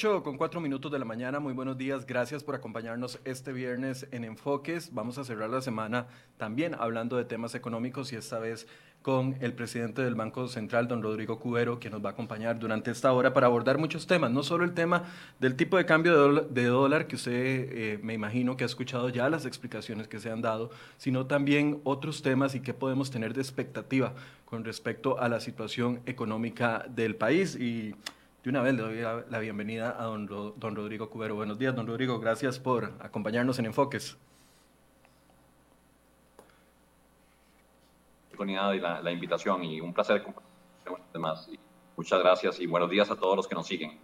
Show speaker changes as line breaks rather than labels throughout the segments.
8 con 4 minutos de la mañana, muy buenos días, gracias por acompañarnos este viernes en Enfoques. Vamos a cerrar la semana también hablando de temas económicos y esta vez con el presidente del Banco Central, don Rodrigo Cubero, que nos va a acompañar durante esta hora para abordar muchos temas, no solo el tema del tipo de cambio de dólar, que usted eh, me imagino que ha escuchado ya las explicaciones que se han dado, sino también otros temas y qué podemos tener de expectativa con respecto a la situación económica del país. Y de una vez le doy la, bienvenida a don, don Rodrigo Cubero. Buenos días, don Rodrigo, gracias por acompañarnos en Enfoques.
y la, invitación y un placer compartir con los demás. muchas gracias y buenos días a todos los que nos siguen.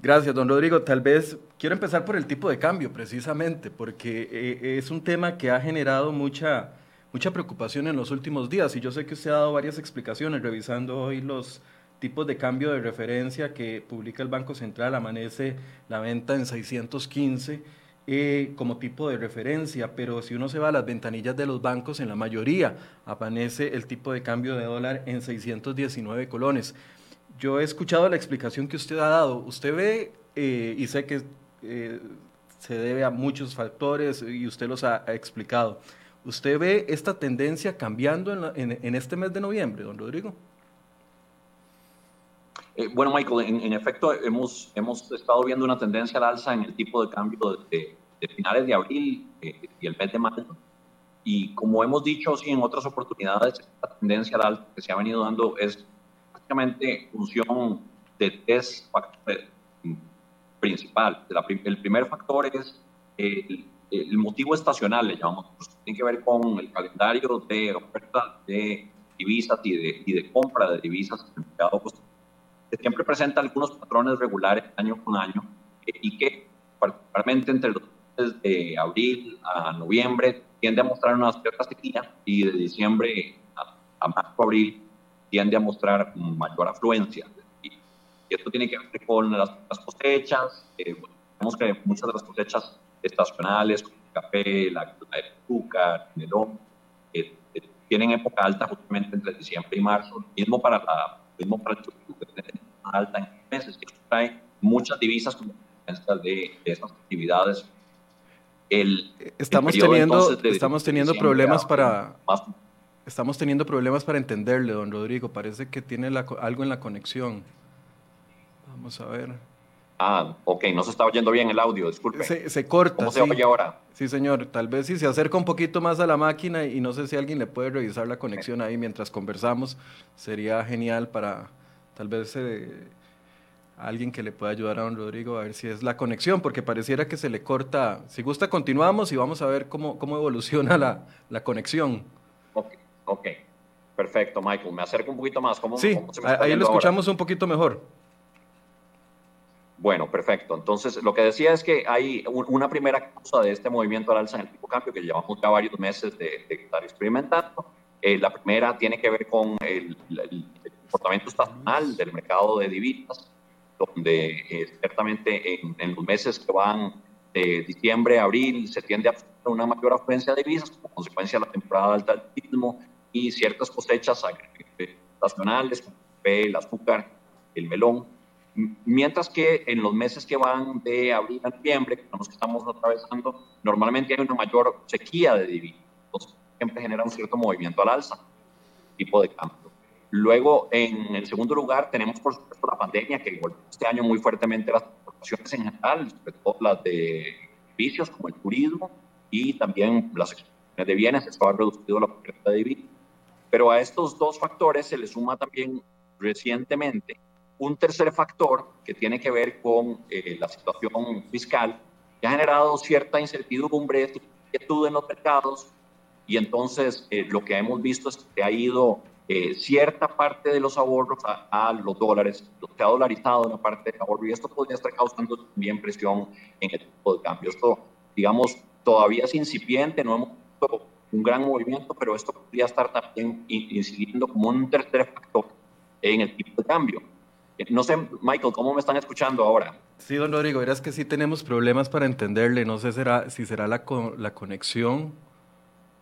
Gracias, don Rodrigo. Tal vez quiero empezar por el tipo de cambio, precisamente, porque eh, es un tema que ha generado mucha, mucha preocupación en los últimos días y yo sé que usted ha dado varias explicaciones revisando hoy los tipos de cambio de referencia que publica el Banco Central. Amanece la venta en 615 eh, como tipo de referencia, pero si uno se va a las ventanillas de los bancos, en la mayoría aparece el tipo de cambio de dólar en 619 colones. Yo he escuchado la explicación que usted ha dado. Usted ve, eh, y sé que eh, se debe a muchos factores y usted los ha, explicado. ¿Usted ve esta tendencia cambiando en, este mes de noviembre, don Rodrigo?
Bueno, Michael, en, efecto hemos, hemos estado viendo una tendencia al alza en el tipo de cambio de, de finales de abril eh, y el mes de mayo. Y como hemos dicho sí, en otras oportunidades, la tendencia al alto que se ha venido dando es básicamente función de tres factores principales. el primer factor es el, el, motivo estacional, le llamamos, tiene que ver con el calendario de oferta de divisas y de, y de compra de divisas en el mercado que siempre presenta algunos patrones regulares año con año eh, y que particularmente entre los de abril a noviembre tiende a mostrar una cierta sequía y de diciembre a, marzo, abril tiende a mostrar mayor afluencia. Y, esto tiene que ver con las, cosechas. Eh, vemos que muchas de las cosechas estacionales, como el café, la, azúcar, el melón, eh, eh, tienen época alta justamente entre diciembre y marzo. Mismo para, la, mismo el tiene alta en meses, que trae muchas divisas como de, de esas actividades.
Estamos teniendo estamos teniendo problemas para estamos teniendo problemas para entenderle don Rodrigo. Parece que tiene algo en la conexión. Vamos a ver
ah ok no se está oyendo bien el audio disculpe
se, corta
cómo se oye ahora
sí señor tal vez si se acerca un poquito más a la máquina y no sé si alguien le puede revisar la conexión ahí mientras conversamos sería genial para tal vez eh, alguien que le pueda ayudar a don Rodrigo a ver si es la conexión, porque pareciera que se le corta. Si gusta, continuamos y vamos a ver cómo, cómo evoluciona la, la conexión.
Ok, ok. Perfecto, Michael. Me acerco un poquito más. ¿Cómo,
sí, ahí lo escuchamos un poquito mejor.
Bueno, perfecto. Entonces, lo que decía es que hay una primera causa de este movimiento al alza en el tipo de cambio que llevamos ya varios meses de, estar experimentando. Eh, la primera tiene que ver con el, el comportamiento estacional del mercado de divisas donde eh, ciertamente en, los meses que van de diciembre a abril se tiende a una mayor afluencia de divisas como consecuencia de la temporada alta del turismo y ciertas cosechas estacionales como el azúcar, el melón, mientras que en los meses que van de abril a noviembre, que estamos atravesando, normalmente hay una mayor sequía de divisas, entonces siempre genera un cierto movimiento al alza, tipo de cambio. Luego, en el segundo lugar, tenemos por supuesto la pandemia que golpeó este año muy fuertemente las exportaciones en general, sobre todo las de servicios como el turismo y también las exportaciones de bienes, esto ha reducido la oferta de bienes. Pero a estos dos factores se le suma también recientemente un tercer factor que tiene que ver con eh, la situación fiscal, que ha generado cierta incertidumbre, inquietud en los mercados, y entonces eh, lo que hemos visto es que ha ido eh, cierta parte de los ahorros a, los dólares, que ha dolarizado una parte del ahorro y esto podría estar causando también presión en el tipo de cambio. Esto, digamos, todavía es incipiente, no hemos visto un gran movimiento, pero esto podría estar también incidiendo como un tercer factor en el tipo de cambio. Eh, no sé, Michael, ¿cómo me están escuchando ahora?
Sí, don Rodrigo, verás que sí tenemos problemas para entenderle. No sé será, si será la, la conexión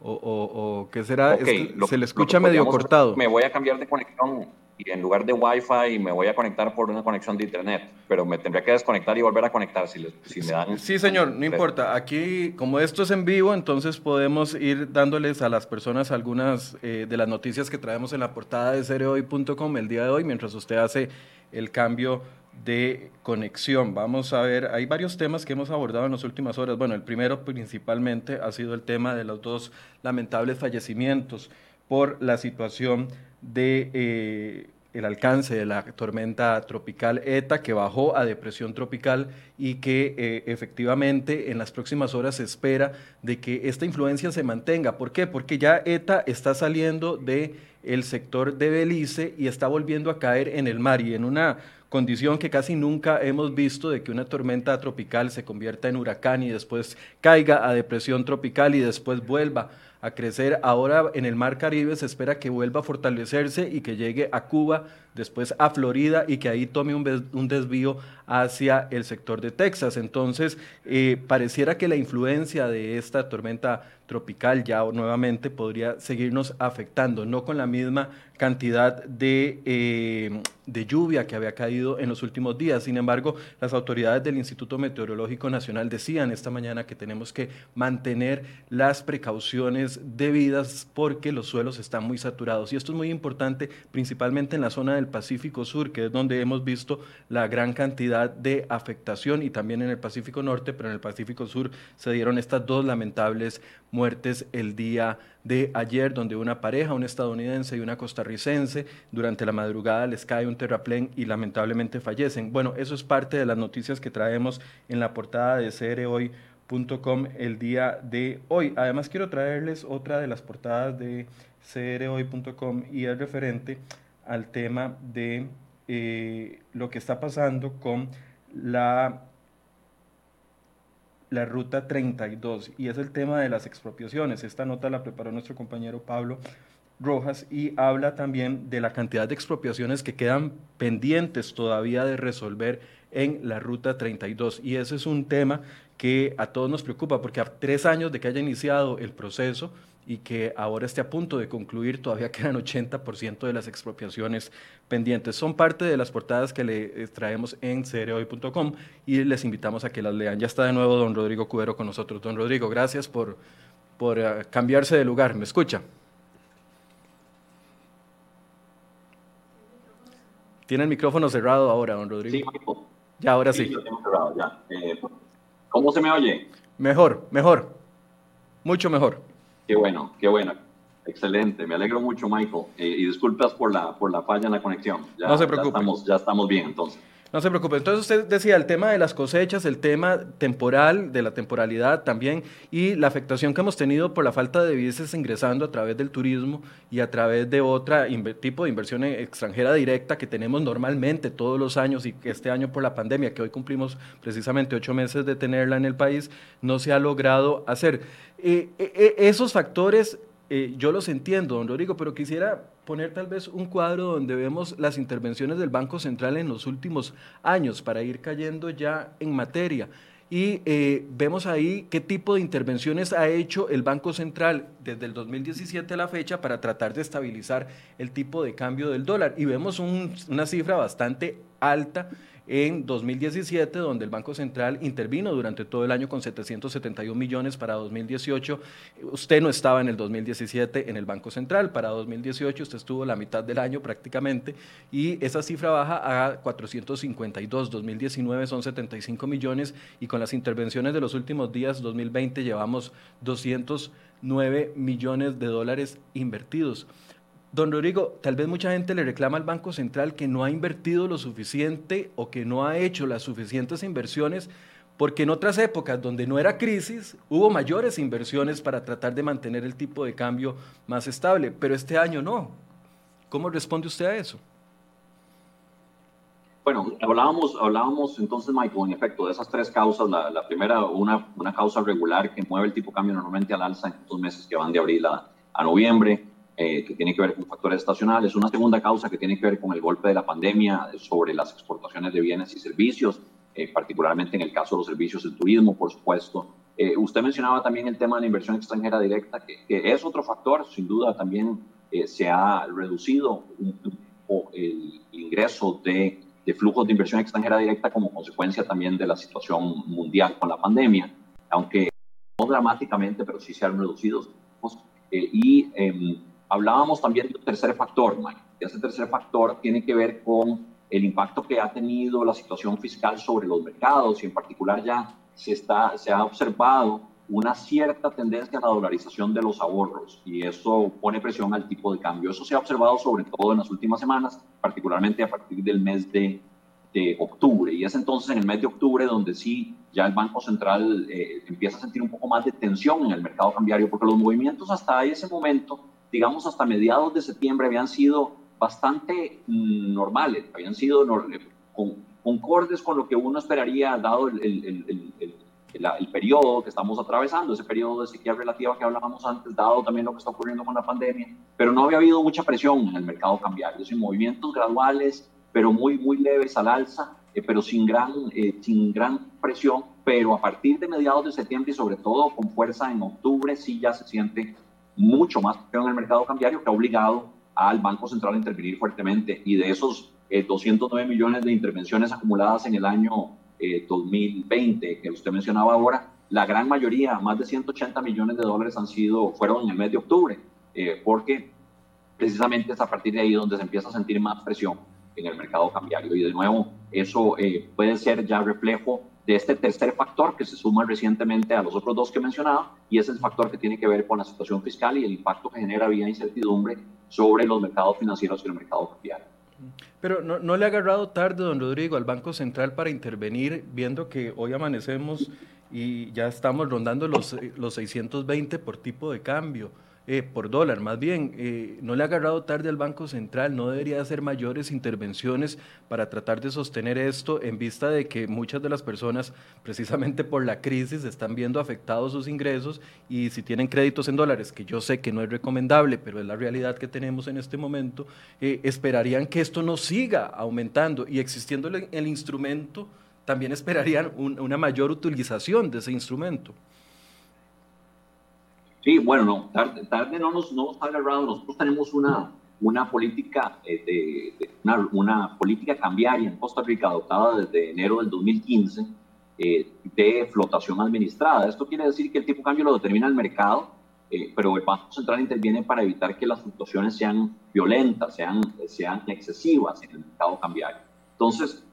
o, o, qué será? se le escucha medio cortado.
Me voy a cambiar de conexión. Y en lugar de Wi-Fi me voy a conectar por una conexión de Internet, pero me tendría que desconectar y volver a conectar si, si me dan...
Sí, señor, no importa. Aquí, como esto es en vivo, entonces podemos ir dándoles a las personas algunas eh, de las noticias que traemos en la portada de cereoy.com el día de hoy, mientras usted hace el cambio de conexión. Vamos a ver, hay varios temas que hemos abordado en las últimas horas. Bueno, el primero principalmente ha sido el tema de los dos lamentables fallecimientos por la situación de eh, el alcance de la tormenta tropical ETA que bajó a depresión tropical y que eh, efectivamente en las próximas horas se espera de que esta influencia se mantenga. ¿Por qué? Porque ya ETA está saliendo de el sector de Belice y está volviendo a caer en el mar y en una condición que casi nunca hemos visto de que una tormenta tropical se convierta en huracán y después caiga a depresión tropical y después vuelva a crecer. Ahora en el Mar Caribe se espera que vuelva a fortalecerse y que llegue a Cuba, después a Florida y que ahí tome un, desvío hacia el sector de Texas. Entonces, eh, pareciera que la influencia de esta tormenta tropical ya nuevamente podría seguirnos afectando, no con la misma cantidad de, eh, de, lluvia que había caído en los últimos días. Sin embargo, las autoridades del Instituto Meteorológico Nacional decían esta mañana que tenemos que mantener las precauciones debidas porque los suelos están muy saturados. Y esto es muy importante, principalmente en la zona del Pacífico Sur, que es donde hemos visto la gran cantidad de afectación y también en el Pacífico Norte, pero en el Pacífico Sur se dieron estas dos lamentables el día de ayer, donde una pareja, un estadounidense y una costarricense, durante la madrugada les cae un terraplén y lamentablemente fallecen. Bueno, eso es parte de las noticias que traemos en la portada de crhoy.com el día de hoy. Además, quiero traerles otra de las portadas de crhoy.com y es referente al tema de eh, lo que está pasando con la la ruta 32 y es el tema de las expropiaciones. Esta nota la preparó nuestro compañero Pablo Rojas y habla también de la cantidad de expropiaciones que quedan pendientes todavía de resolver en la ruta 32 y ese es un tema que a todos nos preocupa porque a tres años de que haya iniciado el proceso y que ahora esté a punto de concluir, todavía quedan 80% de las expropiaciones pendientes. Son parte de las portadas que le traemos en cereoy.com y les invitamos a que las lean. Ya está de nuevo don Rodrigo Cubero con nosotros. Don Rodrigo, gracias por, por eh, cambiarse de lugar. ¿Me escucha? Tiene el micrófono cerrado ahora, don Rodrigo. Sí, ya, ahora sí.
cerrado, ya. Eh, ¿Cómo se me oye?
Mejor, mejor. Mucho mejor.
Qué bueno, qué bueno. Excelente, me alegro mucho, Michael. Eh, y disculpas por la, por la falla en la conexión.
no se preocupe.
Ya estamos, ya estamos bien, entonces.
No se preocupe. Entonces usted decía el tema de las cosechas, el tema temporal, de la temporalidad también, y la afectación que hemos tenido por la falta de divisas ingresando a través del turismo y a través de otro tipo de inversión extranjera directa que tenemos normalmente todos los años y que este año por la pandemia, que hoy cumplimos precisamente ocho meses de tenerla en el país, no se ha logrado hacer. Eh, eh, eh, esos factores yo los entiendo, don Rodrigo, pero quisiera poner tal vez un cuadro donde vemos las intervenciones del Banco Central en los últimos años para ir cayendo ya en materia. Y vemos ahí qué tipo de intervenciones ha hecho el Banco Central desde el 2017 a la fecha para tratar de estabilizar el tipo de cambio del dólar. Y vemos una cifra bastante alta en 2017, donde el Banco Central intervino durante todo el año con 771 millones para 2018. Usted no estaba en el 2017 en el Banco Central, para 2018 usted estuvo la mitad del año prácticamente y esa cifra baja a 452, 2019 son 75 millones y con las intervenciones de los últimos días, 2020 llevamos 209 millones de dólares invertidos. Don Rodrigo, tal vez mucha gente le reclama al Banco Central que no ha invertido lo suficiente o que no ha hecho las suficientes inversiones, porque en otras épocas donde no era crisis hubo mayores inversiones para tratar de mantener el tipo de cambio más estable, pero este año no. ¿Cómo responde usted a eso?
Bueno, hablábamos, hablábamos entonces, Michael, en efecto, de esas tres causas. La, primera, una, una, causa regular que mueve el tipo de cambio normalmente al alza en estos meses que van de abril a noviembre. Eh, que tiene que ver con factores estacionales. Una segunda causa que tiene que ver con el golpe de la pandemia sobre las exportaciones de bienes y servicios, eh, particularmente en el caso de los servicios del turismo, por supuesto. Eh, usted mencionaba también el tema de la inversión extranjera directa, que, es otro factor, sin duda también se ha reducido poco el ingreso de, de flujos de inversión extranjera directa como consecuencia también de la situación mundial con la pandemia, aunque no dramáticamente, pero sí se han reducido. Eh, y em, hablábamos también de un tercer factor, Mike. Ese tercer factor tiene que ver con el impacto que ha tenido la situación fiscal sobre los mercados y en particular ya se, está, se ha observado una cierta tendencia a la dolarización de los ahorros y eso pone presión al tipo de cambio. Eso se ha observado sobre todo en las últimas semanas, particularmente a partir del mes de, de octubre. Y es entonces en el mes de octubre donde sí ya el Banco Central eh, empieza a sentir un poco más de tensión en el mercado cambiario, porque los movimientos hasta ese momento, digamos hasta mediados de septiembre, habían sido bastante mm, normales, habían sido con, concordes con lo que uno esperaría dado el, el, el el, periodo que estamos atravesando, ese periodo de sequía relativa que hablábamos antes, dado también lo que está ocurriendo con la pandemia, pero no había habido mucha presión en el mercado cambiario, sin movimientos graduales, pero muy, muy leves al alza, eh, pero sin gran, eh, sin gran presión, pero a partir de mediados de septiembre y sobre todo con fuerza en octubre, sí ya se siente mucho más en el mercado cambiario que ha obligado al Banco Central a intervenir fuertemente y de esos 209 eh, millones de intervenciones acumuladas en el año 2020 eh, que usted mencionaba ahora, la gran mayoría, más de 180 millones de dólares han sido, fueron en el mes de octubre, eh, porque precisamente es a partir de ahí donde se empieza a sentir más presión en el mercado cambiario. Y de nuevo, eso eh, puede ser ya reflejo de este tercer factor que se suma recientemente a los otros dos que mencionaba, y es el factor que tiene que ver con la situación fiscal y el impacto que genera vía incertidumbre sobre los mercados financieros y el mercado cambiario.
Pero no, no, le ha agarrado tarde, don Rodrigo, al Banco Central para intervenir, viendo que hoy amanecemos y ya estamos rondando los, los 620 por tipo de cambio. Eh, por dólar, más bien, eh, no le ha agarrado tarde al Banco Central, no debería hacer mayores intervenciones para tratar de sostener esto en vista de que muchas de las personas, precisamente por la crisis, están viendo afectados sus ingresos y si tienen créditos en dólares, que yo sé que no es recomendable, pero es la realidad que tenemos en este momento, eh, esperarían que esto no siga aumentando y existiendo el, instrumento, también esperarían una mayor utilización de ese instrumento.
Sí, bueno, no, tarde, tarde no, nos, no ha agarrado. Nosotros tenemos una, una política eh, de, una, una, política cambiaria en Costa Rica adoptada desde enero del 2015 eh, de flotación administrada. Esto quiere decir que el tipo de cambio lo determina el mercado, eh, pero el Banco Central interviene para evitar que las fluctuaciones sean violentas, sean, sean excesivas en el mercado cambiario. Entonces,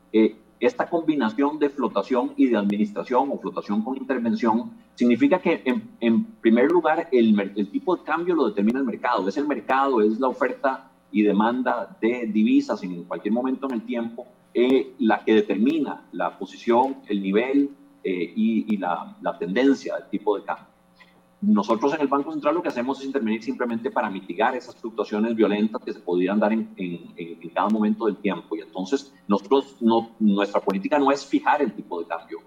esta combinación de flotación y de administración o flotación con intervención significa que en, primer lugar el, tipo de cambio lo determina el mercado, es el mercado, es la oferta y demanda de divisas en cualquier momento en el tiempo eh, la que determina la posición, el nivel eh, y, la tendencia del tipo de cambio. Nosotros en el Banco Central lo que hacemos es intervenir simplemente para mitigar esas fluctuaciones violentas que se podrían dar en, en, cada momento del tiempo. Y entonces nosotros, no, nuestra política no es fijar el tipo de cambio.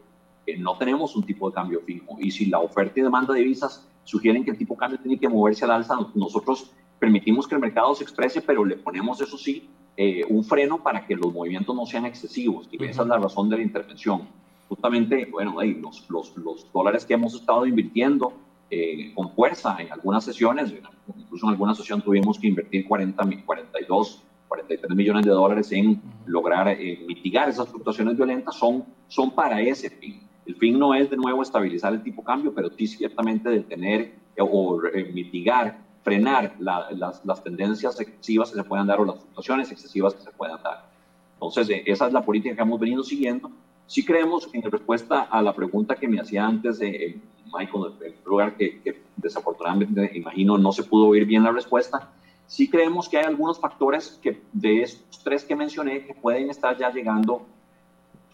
Eh, no tenemos un tipo de cambio fijo. Y si la oferta y demanda de divisas sugieren que el tipo de cambio tiene que moverse al alza, nosotros permitimos que el mercado se exprese, pero le ponemos, eso sí, eh, un freno para que los movimientos no sean excesivos. Y esa es la razón de la intervención. Justamente, bueno, los, los, los dólares que hemos estado invirtiendo eh, con fuerza en algunas sesiones, incluso en alguna sesión tuvimos que invertir 40, 42, 43 millones de dólares en lograr eh, mitigar esas fluctuaciones violentas, son, son para ese fin. El fin no es de nuevo estabilizar el tipo de cambio, pero sí ciertamente detener eh, o mitigar, frenar las, las, tendencias excesivas que se puedan dar o las fluctuaciones excesivas que se puedan dar. Entonces, esa es la política que hemos venido siguiendo. Sí creemos, en respuesta a la pregunta que me hacía antes de Michael, en lugar que, que, desafortunadamente, imagino, no se pudo oír bien la respuesta. Sí creemos que hay algunos factores que de estos tres que mencioné que pueden estar ya llegando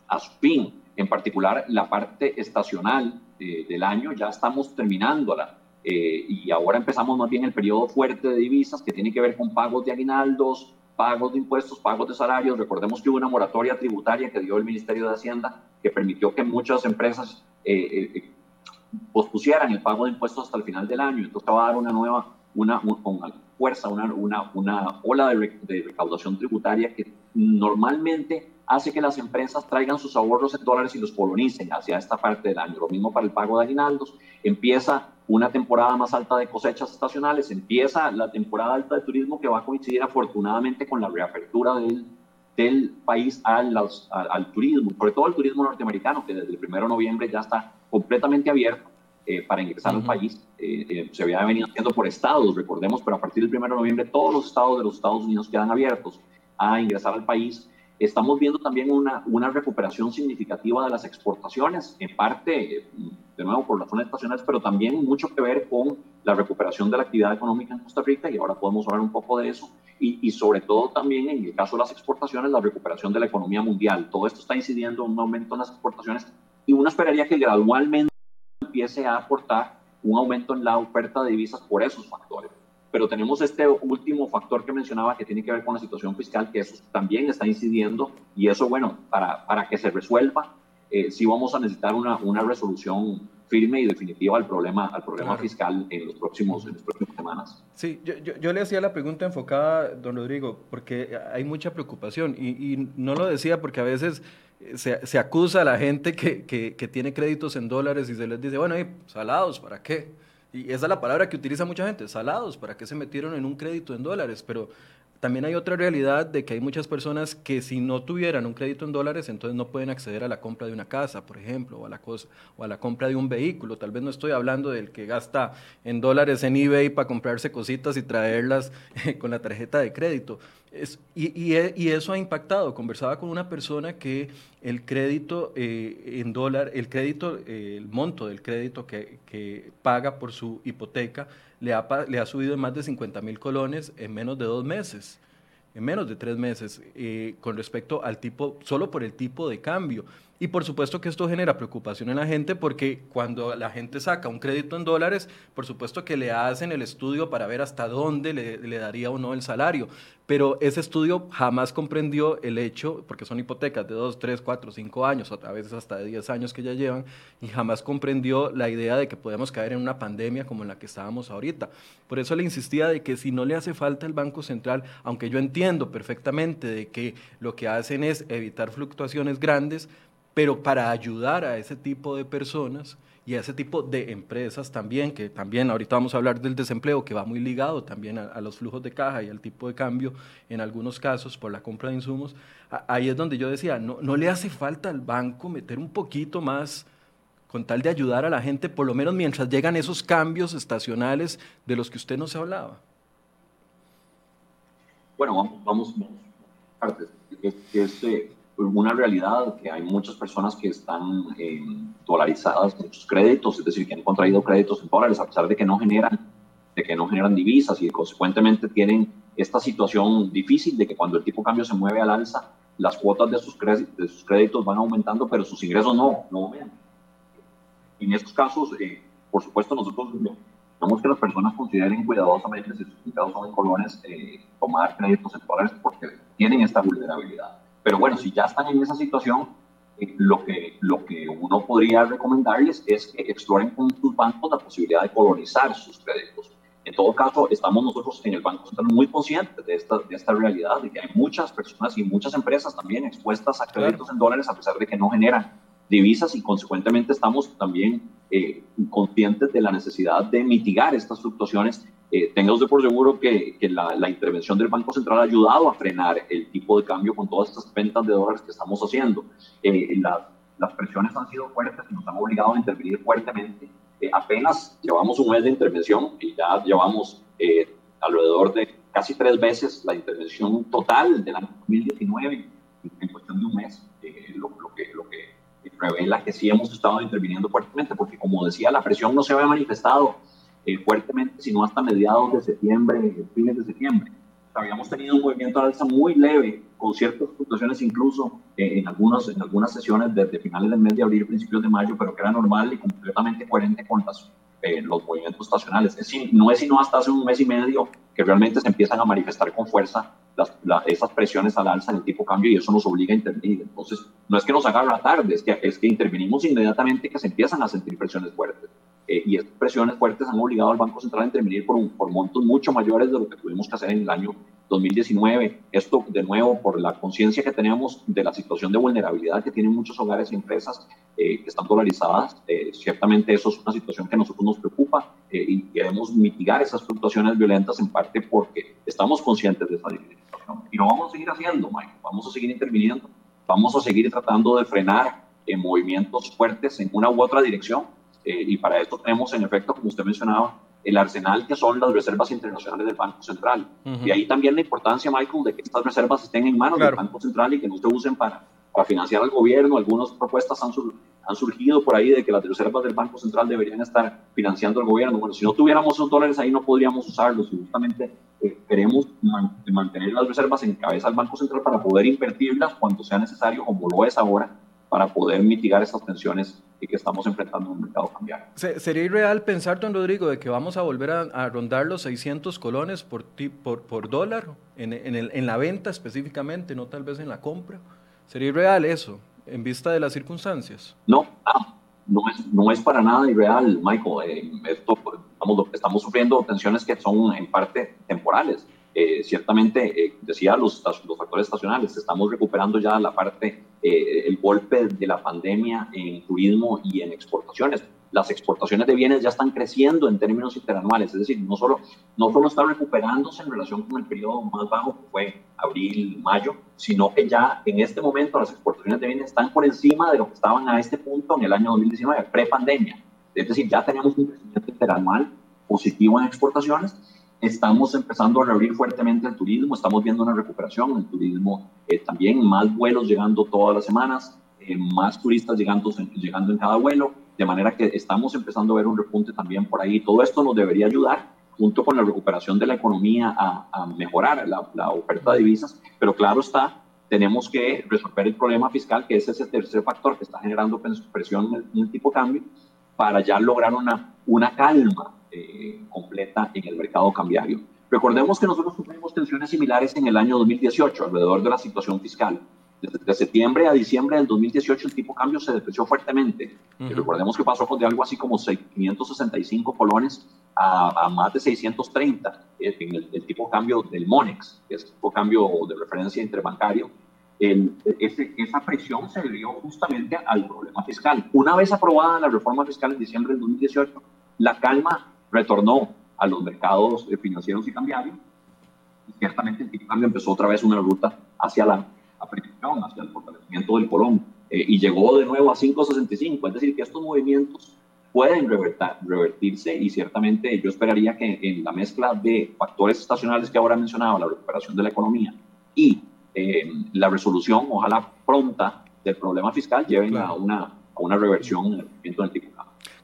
a su fin. En particular, la parte estacional eh, del año, ya estamos terminándola. Eh, y ahora empezamos más bien el periodo fuerte de divisas que tiene que ver con pagos de aguinaldos, pagos de impuestos, pagos de salarios. Recordemos que hubo una moratoria tributaria que dio el Ministerio de Hacienda que permitió que muchas empresas eh, pospusieran el pago de impuestos hasta el final del año. Entonces va a dar una nueva, una, con fuerza, una, una, una ola de, de, recaudación tributaria que normalmente hace que las empresas traigan sus ahorros en dólares y los colonicen hacia esta parte del año. Lo mismo para el pago de aguinaldos. Empieza una temporada más alta de cosechas estacionales, empieza la temporada alta de turismo que va a coincidir afortunadamente con la reapertura del, del país al, al, turismo, sobre todo al turismo norteamericano, que desde el 1 de noviembre ya está completamente abierto eh, para ingresar al país. Eh, eh, se había venido haciendo por estados, recordemos, pero a partir del 1 de noviembre todos los estados de los Estados Unidos quedan abiertos a ingresar al país. Estamos viendo también una, una recuperación significativa de las exportaciones, en parte, de nuevo, por razones estacionales, pero también mucho que ver con la recuperación de la actividad económica en Costa Rica, y ahora podemos hablar un poco de eso, y, y sobre todo también en el caso de las exportaciones, la recuperación de la economía mundial. Todo esto está incidiendo en un aumento en las exportaciones, y uno esperaría que gradualmente empiece a aportar un aumento en la oferta de divisas por esos factores. Pero tenemos este último factor que mencionaba que tiene que ver con la situación fiscal, que eso también está incidiendo y eso, bueno, para, para que se resuelva, eh, sí vamos a necesitar una, una resolución firme y definitiva al problema, al problema fiscal en, los próximos, en las próximas semanas.
Sí, yo, yo, yo, le hacía la pregunta enfocada, don Rodrigo, porque hay mucha preocupación y, y no lo decía porque a veces se, acusa a la gente que, que, tiene créditos en dólares y se les dice, bueno, salados, ¿para qué? Y esa es la palabra que utiliza mucha gente, salados, ¿para qué se metieron en un crédito en dólares? Pero también hay otra realidad de que hay muchas personas que si no tuvieran un crédito en dólares, entonces no pueden acceder a la compra de una casa, por ejemplo, o a la, compra de un vehículo. Tal vez no estoy hablando del que gasta en dólares en eBay para comprarse cositas y traerlas con la tarjeta de crédito. Es, y, eso ha impactado. Conversaba con una persona que el crédito eh, en dólar, el crédito, eh, el monto del crédito que paga por su hipoteca, le ha, le ha subido más de 50 mil colones en menos de dos meses, en menos de tres meses, eh, con respecto al tipo, solo por el tipo de cambio. Y por supuesto que esto genera preocupación en la gente porque cuando la gente saca un crédito en dólares, por supuesto que le hacen el estudio para ver hasta dónde le, daría o no el salario. Pero ese estudio jamás comprendió el hecho, porque son hipotecas de 2, 3, 4, 5 años, a veces hasta de 10 años que ya llevan, y jamás comprendió la idea de que podemos caer en una pandemia como en la que estábamos ahorita. Por eso le insistía de que si no le hace falta el Banco Central, aunque yo entiendo perfectamente de que lo que hacen es evitar fluctuaciones grandes, pero para ayudar a ese tipo de personas y a ese tipo de empresas también, que también ahorita vamos a hablar del desempleo, que va muy ligado también a, a, los flujos de caja y al tipo de cambio en algunos casos por la compra de insumos, ahí es donde yo decía, no, no le hace falta al banco meter un poquito más con tal de ayudar a la gente, por lo menos mientras llegan esos cambios estacionales de los que usted nos hablaba.
Bueno, vamos, vamos, vamos partes. Este, una realidad que hay muchas personas que están eh, dolarizadas en sus créditos, es decir, que han contraído créditos en dólares a pesar de que no generan, de que no generan divisas y consecuentemente tienen esta situación difícil de que cuando el tipo de cambio se mueve al alza, las cuotas de sus, de sus créditos van aumentando, pero sus ingresos no, no aumentan. En estos casos, eh, por supuesto, nosotros tenemos que las personas consideren cuidadosamente si sus ingresos son en colones, eh, tomar créditos en dólares porque tienen esta vulnerabilidad. Pero bueno, si ya están en esa situación, eh, lo, que, lo que uno podría recomendarles es que exploren con sus bancos la posibilidad de colonizar sus créditos. En todo caso, estamos nosotros en el Banco Central muy conscientes de esta, de esta realidad, de que hay muchas personas y muchas empresas también expuestas a créditos en dólares a pesar de que no generan divisas y consecuentemente estamos también eh, conscientes de la necesidad de mitigar estas fluctuaciones eh, usted por seguro que, que la, la, intervención del Banco Central ha ayudado a frenar el tipo de cambio con todas estas ventas de dólares que estamos haciendo. Eh, la, las presiones han sido fuertes y nos han obligado a intervenir fuertemente. Eh, apenas llevamos un mes de intervención y ya llevamos eh, alrededor de casi tres veces la intervención total del año 2019 en cuestión de un mes, eh, lo, lo, que, lo que revela que sí hemos estado interviniendo fuertemente, porque como decía, la presión no se había manifestado eh, fuertemente, sino hasta mediados de septiembre, fines de septiembre. habíamos tenido un movimiento al alza muy leve, con ciertas fluctuaciones incluso eh, en, algunos, en algunas sesiones desde finales del mes de abril, principios de mayo, pero que era normal y completamente coherente con las, eh, los movimientos estacionales. Es no es sino hasta hace un mes y medio que realmente se empiezan a manifestar con fuerza las, la, esas presiones al alza en el tipo cambio y eso nos obliga a intervenir. Entonces, no es que nos agarra tarde, es que, es que intervenimos inmediatamente que se empiezan a sentir presiones fuertes. Eh, y estas presiones fuertes han obligado al Banco Central a intervenir por, por montos mucho mayores de lo que tuvimos que hacer en el año 2019. Esto, de nuevo, por la conciencia que tenemos de la situación de vulnerabilidad que tienen muchos hogares y empresas eh, que están dolarizadas. Eh, ciertamente eso es una situación que a nosotros nos preocupa eh, y queremos mitigar esas fluctuaciones violentas en parte porque estamos conscientes de esa situación. Y lo vamos a seguir haciendo, Mike. Vamos a seguir interviniendo. Vamos a seguir tratando de frenar movimientos fuertes en una u otra dirección. Y para esto tenemos, en efecto, como usted mencionaba, el arsenal que son las reservas internacionales del Banco Central. Y ahí también la importancia, Michael, de que estas reservas estén en manos del Banco Central y que no se usen para, para financiar al gobierno. Algunas propuestas han, han surgido por ahí de que las reservas del Banco Central deberían estar financiando al gobierno. Bueno, si no tuviéramos esos dólares ahí no podríamos usarlos y justamente eh, queremos mantener las reservas en cabeza del Banco Central para poder invertirlas cuando sea necesario, como lo es ahora, para poder mitigar estas tensiones que estamos enfrentando en un mercado cambiario.
¿Sería irreal pensar, don Rodrigo, de que vamos a volver a, rondar los 600 colones por, por, por dólar en, en, el, en, la venta específicamente, no tal vez en la compra? ¿Sería irreal eso, en vista de las circunstancias?
No, no, es, no es para nada irreal, Michael. Eh, esto, estamos, estamos sufriendo tensiones que son en parte temporales. Eh, ciertamente, eh, decía los, los factores estacionales, estamos recuperando ya la parte, eh, el golpe de la pandemia en turismo y en exportaciones. Las exportaciones de bienes ya están creciendo en términos interanuales, es decir, no solo, no solo están recuperándose en relación con el periodo más bajo que fue abril, mayo, sino que ya en este momento las exportaciones de bienes están por encima de lo que estaban a este punto en el año 2019, pre-pandemia. Es decir, ya tenemos un crecimiento interanual positivo en exportaciones Estamos empezando a reabrir fuertemente el turismo, estamos viendo una recuperación, el turismo eh, también, más vuelos llegando todas las semanas, eh, más turistas llegando, llegando en cada vuelo, de manera que estamos empezando a ver un repunte también por ahí. Todo esto nos debería ayudar, junto con la recuperación de la economía, a, mejorar la, la, oferta de divisas, pero claro está, tenemos que resolver el problema fiscal, que es ese tercer factor que está generando presión en el tipo de cambio, para ya lograr una, una calma eh, completa en el mercado cambiario. Recordemos que nosotros sufrimos tensiones similares en el año 2018 alrededor de la situación fiscal. Desde septiembre a diciembre del 2018 el tipo de cambio se depreció fuertemente. recordemos que pasó de algo así como 565 colones a, más de 630 eh, en el, tipo de cambio del MONEX, que es el tipo de cambio de referencia interbancario. El, esa presión se debió justamente al problema fiscal. Una vez aprobada la reforma fiscal en diciembre del 2018, la calma retornó a los mercados eh, financieros y cambiarios. Y ciertamente el tipo de empezó otra vez una ruta hacia la apreciación, hacia el fortalecimiento del colón, eh, y llegó de nuevo a 5.65. Es decir, que estos movimientos pueden revertirse y ciertamente yo esperaría que en la mezcla de factores estacionales que ahora mencionaba, la recuperación de la economía y eh, la resolución, ojalá pronta, del problema fiscal, lleven a, una, a una reversión en el movimiento del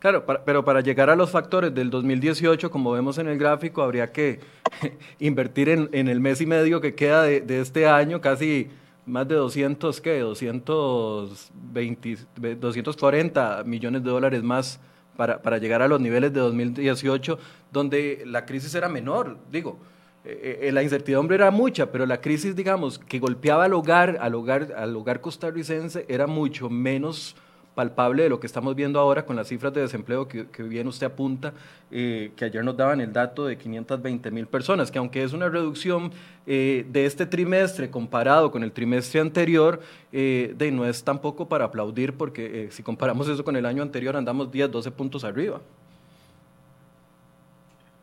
Claro, pero para llegar a los factores del 2018, como vemos en el gráfico, habría que invertir en, el mes y medio que queda de, este año casi más de 200, ¿qué? 220, 240 millones de dólares más para, para llegar a los niveles de 2018, donde la crisis era menor, digo. Eh, eh, la incertidumbre era mucha, pero la crisis, digamos, que golpeaba al hogar, al hogar, al hogar costarricense era mucho menos palpable de lo que estamos viendo ahora con las cifras de desempleo que, bien usted apunta, eh, que ayer nos daban el dato de 520 mil personas, que aunque es una reducción eh, de este trimestre comparado con el trimestre anterior, eh, de, no es tampoco para aplaudir porque si comparamos eso con el año anterior andamos 10, 12 puntos arriba.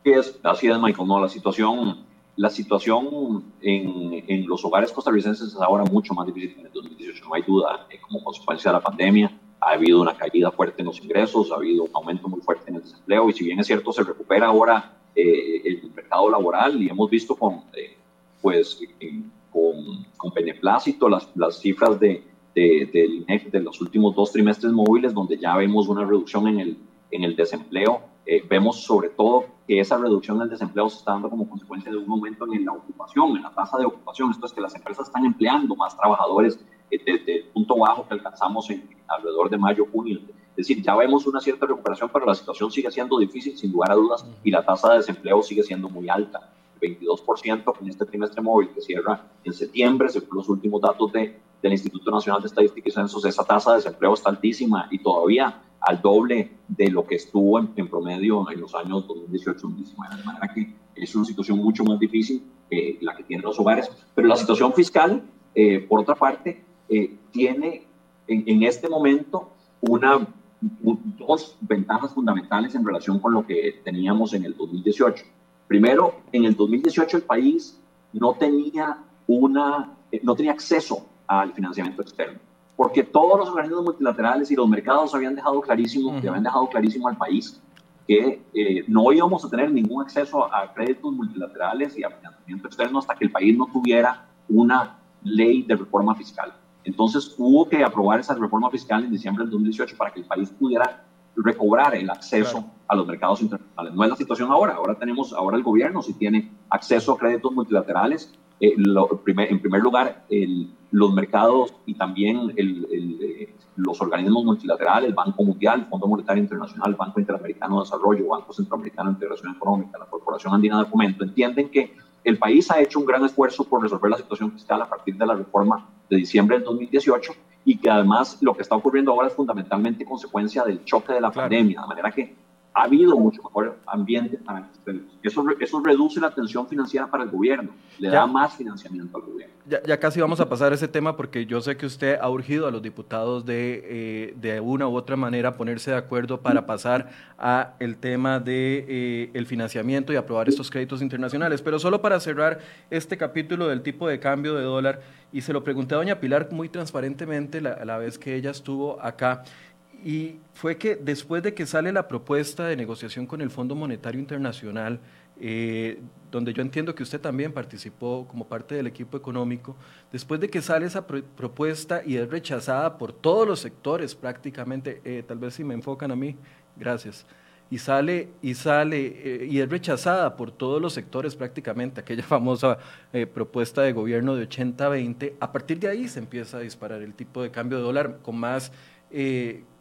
Es, así es, Michael, no, la situación, la situación en, en, los hogares costarricenses es ahora mucho más difícil que en el 2018, no hay duda, como consecuencia de la pandemia ha habido una caída fuerte en los ingresos, ha habido un aumento muy fuerte en el desempleo y si bien es cierto se recupera ahora eh, el mercado laboral y hemos visto con, eh, pues, eh, con, con, beneplácito las, las cifras de, de, del INEC de los últimos dos trimestres móviles donde ya vemos una reducción en el, en el desempleo. vemos sobre todo que esa reducción del desempleo se está dando como consecuencia de un aumento en la ocupación, en la tasa de ocupación. Esto es que las empresas están empleando más trabajadores desde el punto bajo que alcanzamos en alrededor de mayo, junio. Es decir, ya vemos una cierta recuperación, pero la situación sigue siendo difícil, sin lugar a dudas, y la tasa de desempleo sigue siendo muy alta. 22% en este trimestre móvil que cierra en septiembre, según los últimos datos de, del Instituto Nacional de Estadística y Censos, esa tasa de desempleo está altísima y todavía al doble de lo que estuvo en, promedio en los años 2018-2019. De manera que es una situación mucho más difícil que la que tienen los hogares. Pero la situación fiscal, eh, por otra parte, eh, tiene en, en, este momento una, dos ventajas fundamentales en relación con lo que teníamos en el 2018. Primero, en el 2018 el país no tenía, una, eh, no tenía acceso al financiamiento externo, porque todos los organismos multilaterales y los mercados habían dejado clarísimo, habían dejado clarísimo al país que eh, no íbamos a tener ningún acceso a créditos multilaterales y a financiamiento externo hasta que el país no tuviera una ley de reforma fiscal. Entonces hubo que aprobar esa reforma fiscal en diciembre del 2018 para que el país pudiera recobrar el acceso a los mercados internacionales. No es la situación ahora, ahora tenemos, ahora el gobierno sí tiene acceso a créditos multilaterales. Eh, en primer lugar, los mercados y también eh, los organismos multilaterales, el Banco Mundial, el Fondo Monetario Internacional, el Banco Interamericano de Desarrollo, Banco Centroamericano de Integración Económica, la Corporación Andina de Fomento, entienden que el país ha hecho un gran esfuerzo por resolver la situación fiscal a partir de la reforma de diciembre del 2018 y que además lo que está ocurriendo ahora es fundamentalmente consecuencia del choque de la pandemia, de manera que ha habido mucho mejor ambiente para eso, eso reduce la tensión financiera para el gobierno, le da más financiamiento al gobierno.
Ya, ya, casi vamos a pasar ese tema porque yo sé que usted ha urgido a los diputados de, eh, de una u otra manera ponerse de acuerdo para pasar a el tema de eh, el financiamiento y aprobar estos créditos internacionales. Pero solo para cerrar este capítulo del tipo de cambio de dólar, y se lo pregunté a doña Pilar muy transparentemente la, la vez que ella estuvo acá y fue que después de que sale la propuesta de negociación con el Fondo Monetario Internacional, eh, donde yo entiendo que usted también participó como parte del equipo económico, después de que sale esa propuesta y es rechazada por todos los sectores prácticamente, eh, tal vez si me enfocan a mí, gracias, y sale, y sale, eh, y es rechazada por todos los sectores prácticamente, aquella famosa propuesta de gobierno de 80-20, a partir de ahí se empieza a disparar el tipo de cambio de dólar con más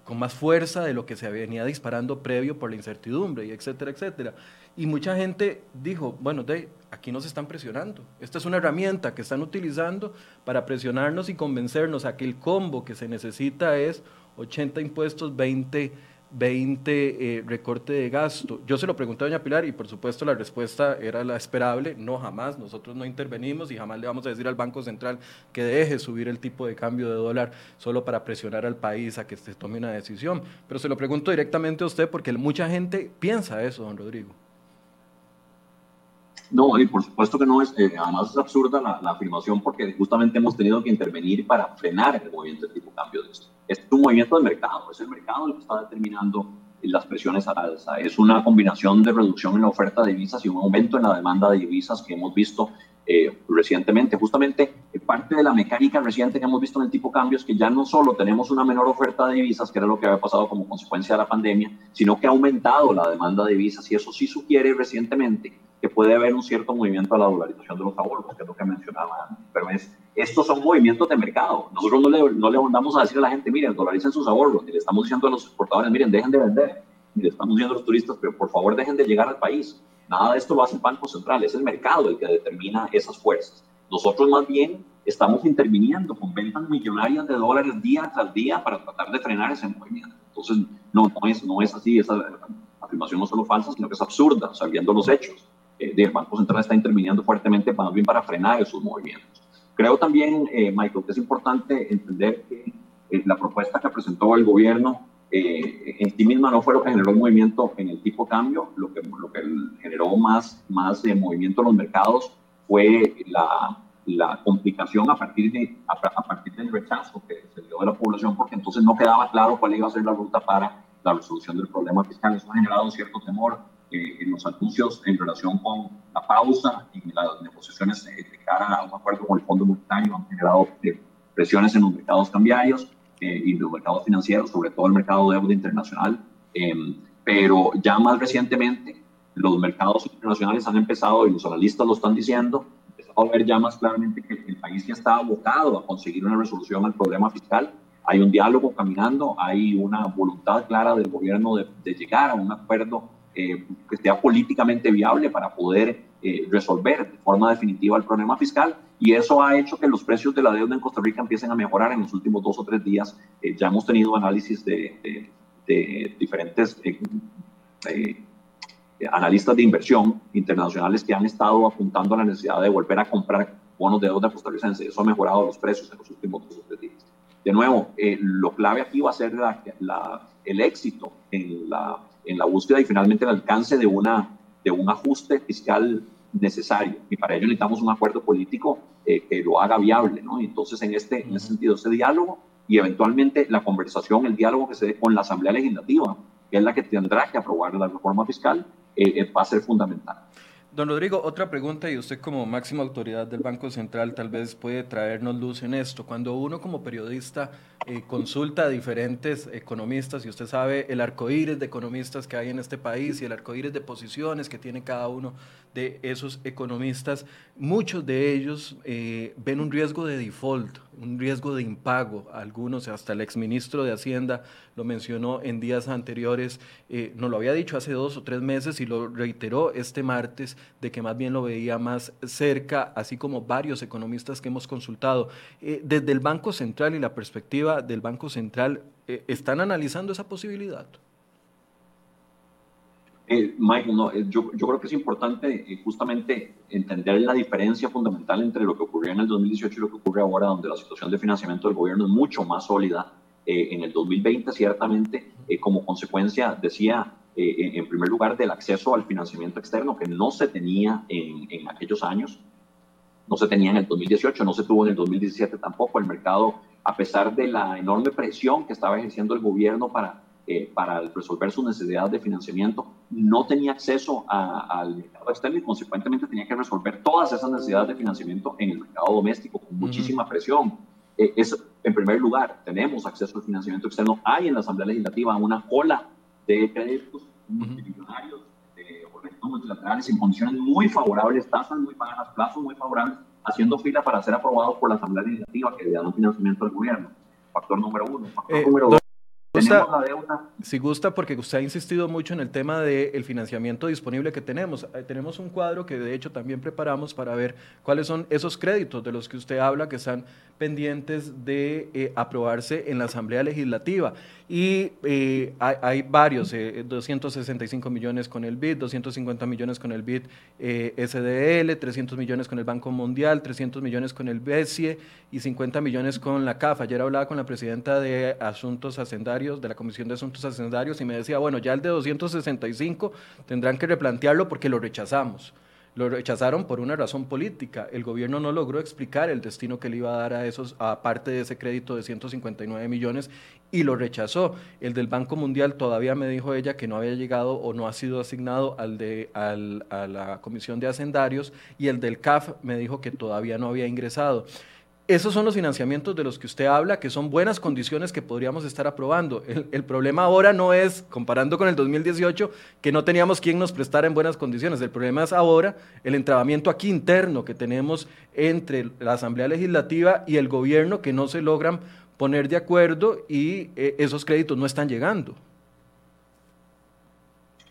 con más fuerza de lo que se venía disparando previo por la incertidumbre, y etcétera, etcétera. Y mucha gente dijo, bueno, de, aquí nos están presionando. Esta es una herramienta que están utilizando para presionarnos y convencernos a que el combo que se necesita es 80 impuestos, 20 20 eh, recorte de gasto. Yo se lo pregunté a doña Pilar y por supuesto la respuesta era la esperable, no jamás, nosotros no intervenimos y jamás le vamos a decir al Banco Central que deje subir el tipo de cambio de dólar solo para presionar al país a que se tome una decisión. Pero se lo pregunto directamente a usted porque mucha gente piensa eso, don Rodrigo.
No, y por supuesto que no es, eh, además es absurda la, afirmación porque justamente hemos tenido que intervenir para frenar el movimiento de tipo cambio de esto. Es un movimiento de mercado, es el mercado el que está determinando las presiones a la alza. Es una combinación de reducción en la oferta de divisas y un aumento en la demanda de divisas que hemos visto eh, recientemente. Justamente eh, parte de la mecánica reciente que hemos visto en el tipo de cambios que ya no solo tenemos una menor oferta de divisas, que era lo que había pasado como consecuencia de la pandemia, sino que ha aumentado la demanda de divisas y eso sí sugiere recientemente que puede haber un cierto movimiento a la dolarización de los ahorros, que es lo que mencionaba antes. Pero es, estos son movimientos de mercado. Nosotros no le, no le mandamos a decir a la gente, miren, dolaricen sus ahorros, ni le estamos diciendo a los exportadores, miren, dejen de vender, ni le estamos diciendo a los turistas, pero por favor dejen de llegar al país. Nada de esto lo hace el Banco Central, es el mercado el que determina esas fuerzas. Nosotros más bien estamos interviniendo con ventas millonarias de dólares día tras día para tratar de frenar ese movimiento. Entonces, no, no, es, no es así, esa afirmación no solo falsa, sino que es absurda, sabiendo los hechos eh, el Banco Central está interviniendo fuertemente más bien para frenar esos movimientos. Creo también, eh, Michael, que es importante entender que eh, la propuesta que presentó el gobierno eh, en sí misma no fue lo que generó el movimiento en el tipo cambio, lo que, lo que generó más, más movimiento en los mercados fue la, la complicación a partir, de, a, partir del rechazo que se dio de la población, porque entonces no quedaba claro cuál iba a ser la ruta para la resolución del problema fiscal. Eso ha generado cierto temor eh, en los anuncios en relación con la pausa y las negociaciones de cara a un acuerdo con el Fondo Monetario han generado eh, presiones en los mercados cambiarios eh, y los mercados financieros, sobre todo el mercado de deuda internacional. Em, pero ya más recientemente, los mercados internacionales han empezado, y los analistas lo están diciendo, a ver ya más claramente que el país ya está abocado a conseguir una resolución al problema fiscal. Hay un diálogo caminando, hay una voluntad clara del gobierno de, de llegar a un acuerdo eh, que sea políticamente viable para poder resolver de forma definitiva el problema fiscal y eso ha hecho que los precios de la deuda en Costa Rica empiecen a mejorar en los últimos dos o tres días. ya hemos tenido análisis de, de diferentes analistas de inversión internacionales que han estado apuntando a la necesidad de volver a comprar bonos de deuda costarricense. Eso ha mejorado los precios en los últimos dos días. De nuevo, eh, lo clave aquí va a ser la, el éxito en la, en la búsqueda y finalmente el alcance de, una, de un ajuste fiscal necesario. Y para ello necesitamos un acuerdo político eh, que lo haga viable. ¿no? Entonces, en este, en ese sentido, ese diálogo y eventualmente la conversación, el diálogo que se dé con la Asamblea Legislativa, que es la que tendrá que aprobar la reforma fiscal, eh, va a ser fundamental.
Don Rodrigo, otra pregunta y usted como máxima autoridad del Banco Central tal vez puede traernos luz en esto. Cuando uno como periodista eh, consulta a diferentes economistas y usted sabe el arcoíris de economistas que hay en este país y el arcoíris de posiciones que tiene cada uno de esos economistas, muchos de ellos eh, ven un riesgo de default, un riesgo de impago. Algunos, hasta el exministro de Hacienda lo mencionó en días anteriores, eh, nos lo había dicho hace dos o tres meses y lo reiteró este martes, de que más bien lo veía más cerca, así como varios economistas que hemos consultado. Eh, desde el Banco Central y la perspectiva del Banco Central, ¿están analizando esa posibilidad?
Eh, Mike, no, eh, yo, yo, creo que es importante eh, justamente entender la diferencia fundamental entre lo que ocurrió en el 2018 y lo que ocurre ahora, donde la situación de financiamiento del gobierno es mucho más sólida. en el 2020, ciertamente, como consecuencia, decía, en primer lugar, del acceso al financiamiento externo que no se tenía en, en aquellos años, no se tenía en el 2018, no se tuvo en el 2017 tampoco. El mercado, a pesar de la enorme presión que estaba ejerciendo el gobierno para eh, para resolver sus necesidades de financiamiento, no tenía acceso al mercado externo y consecuentemente tenía que resolver todas esas necesidades de financiamiento en el mercado doméstico con muchísima presión. Eh, en primer lugar, tenemos acceso al financiamiento externo. Hay en la Asamblea Legislativa una cola de créditos multimillonarios, de organismos multilaterales en condiciones muy favorables, tasas muy bajas, plazos muy favorables, haciendo fila para ser aprobados por la Asamblea Legislativa que le dan financiamiento al gobierno. Factor número uno. Factor
eh,
número
si gusta, porque usted ha insistido mucho en el tema del financiamiento disponible que tenemos. Tenemos un cuadro que de hecho también preparamos para ver cuáles son esos créditos de los que usted habla que están pendientes de eh, aprobarse en la Asamblea Legislativa. Y eh, hay, varios, 265 millones con el BID, 250 millones con el BID SDL, 300 millones con el Banco Mundial, 300 millones con el BESIE y 50 millones con la CAF. Ayer hablaba con la presidenta de Asuntos Hacendarios de la Comisión de Asuntos Hacendarios y me decía, bueno, ya el de 265 tendrán que replantearlo porque lo rechazamos. Lo rechazaron por una razón política. El gobierno no logró explicar el destino que le iba a dar a esos, aparte de ese crédito de 159 millones, y lo rechazó. El del Banco Mundial todavía me dijo ella que no había llegado o no ha sido asignado al de, al, a la Comisión de Hacendarios, y el del CAF me dijo que todavía no había ingresado. Esos son los financiamientos de los que usted habla, que son buenas condiciones que podríamos estar aprobando. El, problema ahora no es, comparando con el 2018, que no teníamos quien nos prestara en buenas condiciones. El problema es ahora el entrabamiento aquí interno que tenemos entre la Asamblea Legislativa y el gobierno que no se logran poner de acuerdo y eh, esos créditos no están llegando.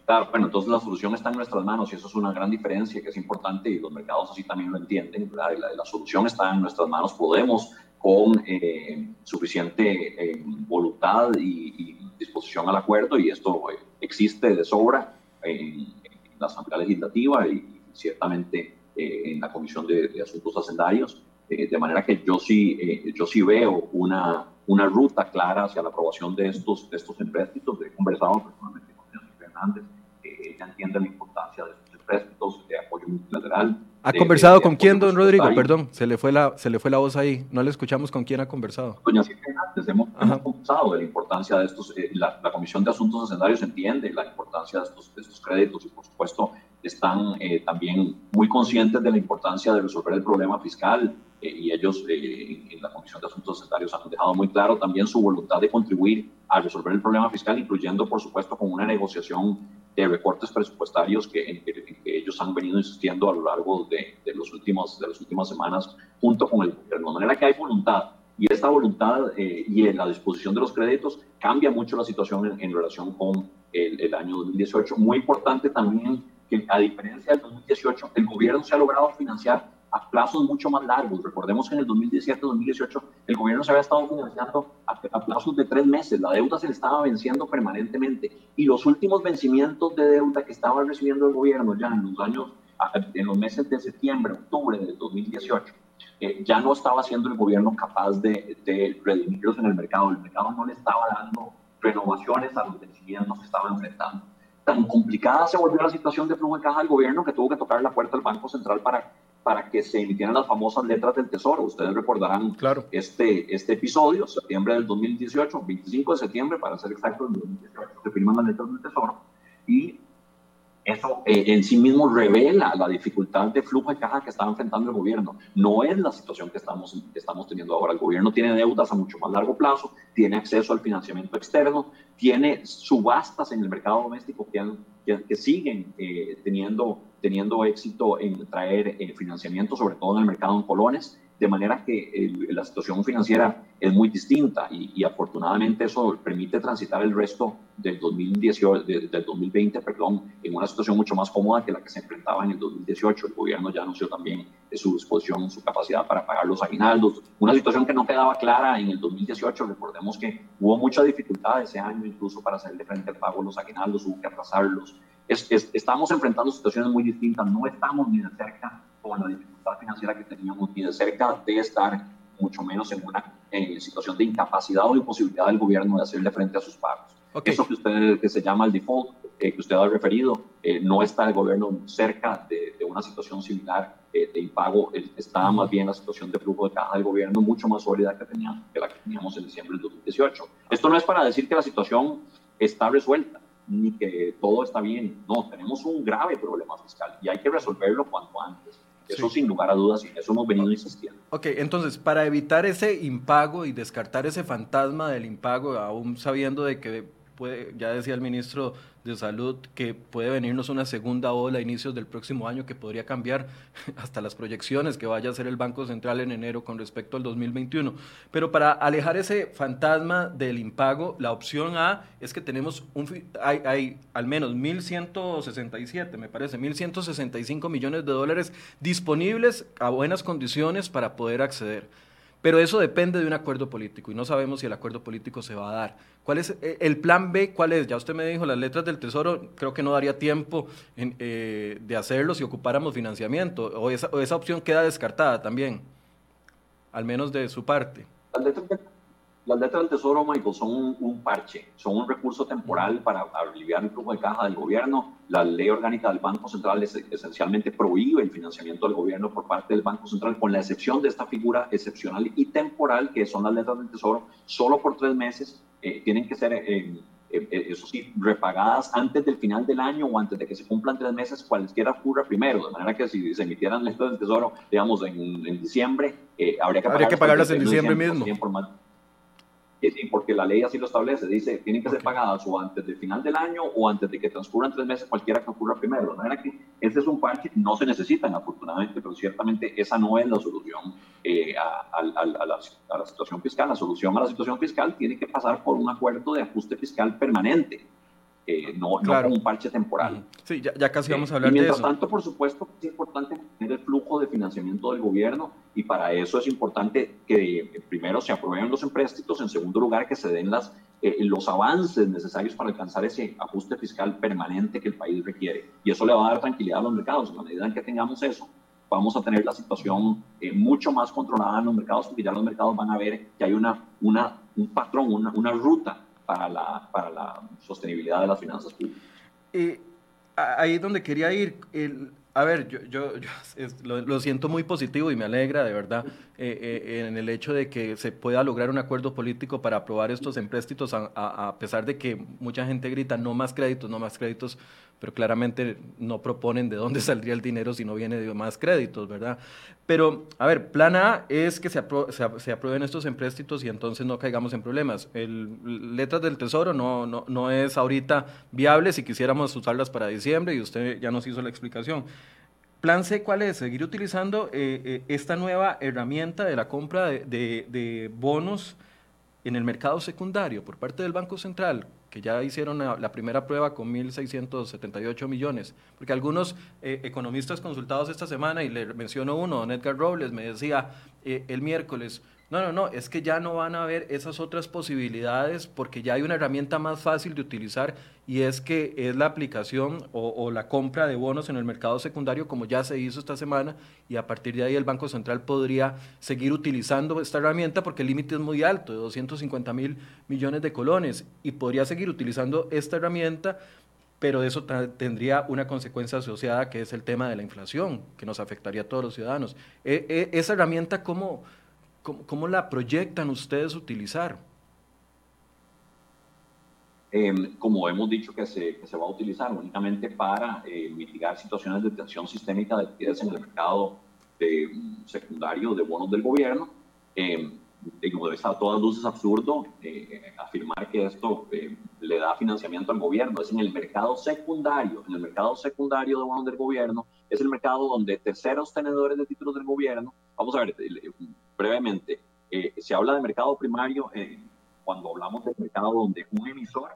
Bueno, entonces la solución está en nuestras manos y eso es una gran diferencia que es importante y los mercados así también lo entienden. La, la, solución está en nuestras manos. Podemos, con eh, suficiente eh, voluntad y, disposición al acuerdo, y esto eh, existe de sobra en, la Asamblea Legislativa y, ciertamente en la Comisión de, Asuntos Hacendarios, de manera que yo sí, yo sí veo una, una ruta clara hacia la aprobación de estos, de estos empréstitos. He conversado personalmente el Fernández ella entiende la importancia de estos empréstitos de apoyo multilateral.
¿Ha conversado con quién, don Rodrigo? Perdón, se le, fue la, se le fue la voz ahí. No le escuchamos con quién ha conversado.
Doña Silvia, hemos, hemos, conversado de la importancia de estos. Eh, la, Comisión de Asuntos Hacendarios entiende la importancia de estos, de estos créditos y, por supuesto, están eh, también muy conscientes de la importancia de resolver el problema fiscal eh, y ellos en la Comisión de Asuntos Hacendarios han dejado muy claro también su voluntad de contribuir a resolver el problema fiscal, incluyendo, por supuesto, con una negociación de recortes presupuestarios que, en, que, ellos han venido insistiendo a lo largo de, de, los últimos, de las últimas semanas junto con el gobierno. De manera que hay voluntad y esta voluntad eh, y la disposición de los créditos cambia mucho la situación en, relación con el, el, año 2018. Muy importante también que a diferencia del 2018, el gobierno se ha logrado financiar a plazos mucho más largos. Recordemos que en el 2017-2018 el gobierno se había estado financiando a, plazos de tres meses. La deuda se le estaba venciendo permanentemente. Y los últimos vencimientos de deuda que estaba recibiendo el gobierno ya en los años, en los meses de septiembre, octubre del 2018, eh, ya no estaba siendo el gobierno capaz de, de redimirlos en el mercado. El mercado no le estaba dando renovaciones a los vencimientos que estaban enfrentando. Tan complicada se volvió la situación de flujo de caja del gobierno que tuvo que tocar la puerta del Banco Central para para que se emitieran las famosas letras del Tesoro. Ustedes recordarán claro. este, este episodio, septiembre del 2018, 25 de septiembre, para ser exactos, del 2018, se firman las letras del Tesoro. Y eso eh, en sí mismo revela la dificultad de flujo de caja que está enfrentando el gobierno. No es la situación que estamos, que estamos teniendo ahora. El gobierno tiene deudas a mucho más largo plazo, tiene acceso al financiamiento externo, tiene subastas en el mercado doméstico que, que, siguen eh, teniendo teniendo éxito en traer eh, financiamiento, sobre todo en el mercado en colones, de manera que la situación financiera es muy distinta y, afortunadamente eso permite transitar el resto del, 2018, del 2020 perdón, en una situación mucho más cómoda que la que se enfrentaba en el 2018. El gobierno ya anunció también de su disposición, su capacidad para pagar los aguinaldos, una situación que no quedaba clara en el 2018. Recordemos que hubo mucha dificultad ese año incluso para hacerle frente al pago de los aguinaldos, hubo que atrasarlos. Estamos enfrentando situaciones muy distintas, no estamos ni de cerca con la dificultad financiera que teníamos ni de cerca de estar mucho menos en una situación de incapacidad o imposibilidad del gobierno de hacerle frente a sus pagos. Eso que usted que se llama el default, eh, que usted ha referido, eh, no está el gobierno cerca de, una situación similar eh, de impago, está más bien la situación de flujo de caja del gobierno mucho más sólida que, teníamos, que la que teníamos en diciembre del 2018. Esto no es para decir que la situación está resuelta ni que todo está bien, no, tenemos un grave problema fiscal y hay que resolverlo cuanto antes. Eso sin lugar a dudas, y eso hemos venido insistiendo.
Ok, entonces, para evitar ese impago y descartar ese fantasma del impago, aún sabiendo de que puede, ya decía el ministro de Salud que puede venirnos una segunda ola a inicios del próximo año que podría cambiar hasta las proyecciones que vaya a hacer el Banco Central en enero con respecto al 2021. Pero para alejar ese fantasma del impago, la opción A es que tenemos un, hay, hay al menos 1.167, me parece, 1.165 millones de dólares disponibles a buenas condiciones para poder acceder. Pero eso depende de un acuerdo político y no sabemos si el acuerdo político se va a dar. ¿Cuál es eh, el plan B? ¿Cuál es? Ya usted me dijo, las letras del Tesoro, creo que no daría tiempo eh, de hacerlo si ocupáramos financiamiento, o esa, o esa opción queda descartada también, al menos de su parte.
Las letras las letras del Tesoro, Michael, son un, parche, son un recurso temporal para aliviar el flujo de caja del gobierno. La ley orgánica del Banco Central esencialmente prohíbe el financiamiento del gobierno por parte del Banco Central, con la excepción de esta figura excepcional y temporal, que son las letras del Tesoro, solo por tres meses. Eh, tienen que ser, eh, eh, eso sí, repagadas antes del final del año o antes de que se cumplan tres meses, cualquiera ocurra primero. De manera que si se emitieran letras del Tesoro, digamos, en, diciembre, habría que,
habría que pagarlas en diciembre mismo
porque la ley así lo establece, dice, tienen que ser pagadas o antes del final del año o antes de que transcurran tres meses, cualquiera que ocurra primero. De manera que ese es un parche, no se necesitan afortunadamente, pero ciertamente esa no es la solución eh, a, la, situación fiscal. La solución a la situación fiscal tiene que pasar por un acuerdo de ajuste fiscal permanente. Eh, no, no como un parche temporal.
Sí, ya, ya casi vamos a hablar
de
eso.
Mientras tanto, por supuesto, es importante tener el flujo de financiamiento del gobierno y para eso es importante que primero se aprueben los empréstitos, en segundo lugar que se den las, eh, los avances necesarios para alcanzar ese ajuste fiscal permanente que el país requiere. Y eso le va a dar tranquilidad a los mercados. En la medida en que tengamos eso, vamos a tener la situación eh, mucho más controlada en los mercados, porque ya los mercados van a ver que hay una, una, un patrón, una, una ruta para la, para la sostenibilidad de las finanzas públicas.
Ahí es donde quería ir. A ver, yo, lo, siento muy positivo y me alegra de verdad eh, eh, en el hecho de que se pueda lograr un acuerdo político para aprobar estos empréstitos, a, pesar de que mucha gente grita no más créditos, no más créditos, pero claramente no proponen de dónde saldría el dinero si no viene de más créditos, ¿verdad? Pero, a ver, plan A es que se, se, aprueben estos empréstitos y entonces no caigamos en problemas. El, letras del Tesoro no es ahorita viable si quisiéramos usarlas para diciembre y usted ya nos hizo la explicación. Plan C, ¿cuál es? Seguir utilizando eh, eh, esta nueva herramienta de la compra de, de, de bonos en el mercado secundario por parte del Banco Central que ya hicieron la, primera prueba con 1.678 millones, porque algunos eh, economistas consultados esta semana, y le menciono uno, don Edgar Robles, me decía eh, el miércoles, no, no, no, es que ya no van a haber esas otras posibilidades porque ya hay una herramienta más fácil de utilizar y es que es la aplicación o, la compra de bonos en el mercado secundario como ya se hizo esta semana y a partir de ahí el Banco Central podría seguir utilizando esta herramienta porque el límite es muy alto, de 250 mil millones de colones y podría seguir utilizando esta herramienta pero eso tendría una consecuencia asociada que es el tema de la inflación, que nos afectaría a todos los ciudadanos. E, e, esa herramienta, ¿cómo, ¿Cómo, la proyectan ustedes utilizar?
Em, como hemos dicho que se, que se, va a utilizar únicamente para eh, mitigar situaciones de tensión sistémica de liquidez en el mercado de, mm, secundario de bonos del gobierno. Eh, como está a todas luces absurdo eh, afirmar que esto eh, le da financiamiento al gobierno. Es en el mercado secundario, en el mercado secundario de bonos del gobierno, es el mercado donde terceros tenedores de títulos del gobierno, vamos a ver, brevemente, eh, se habla de mercado primario eh, cuando hablamos del mercado donde un emisor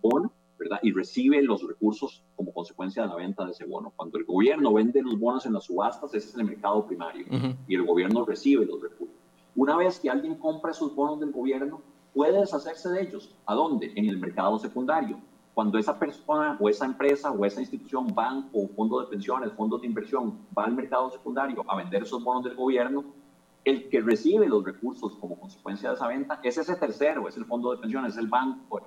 bono, ¿verdad? Y recibe los recursos como consecuencia de la venta de ese bono. Cuando el gobierno vende los bonos en las subastas, ese es el mercado primario y el gobierno recibe los recursos. Una vez que alguien compra esos bonos del gobierno, puede deshacerse de ellos. ¿A dónde? En el mercado secundario. Cuando esa persona o esa empresa o esa institución, banco, fondo de pensiones, fondos de inversión, va al mercado secundario a vender esos bonos del gobierno, el que recibe los recursos como consecuencia de esa venta es ese tercero, es el fondo de pensiones, es el banco,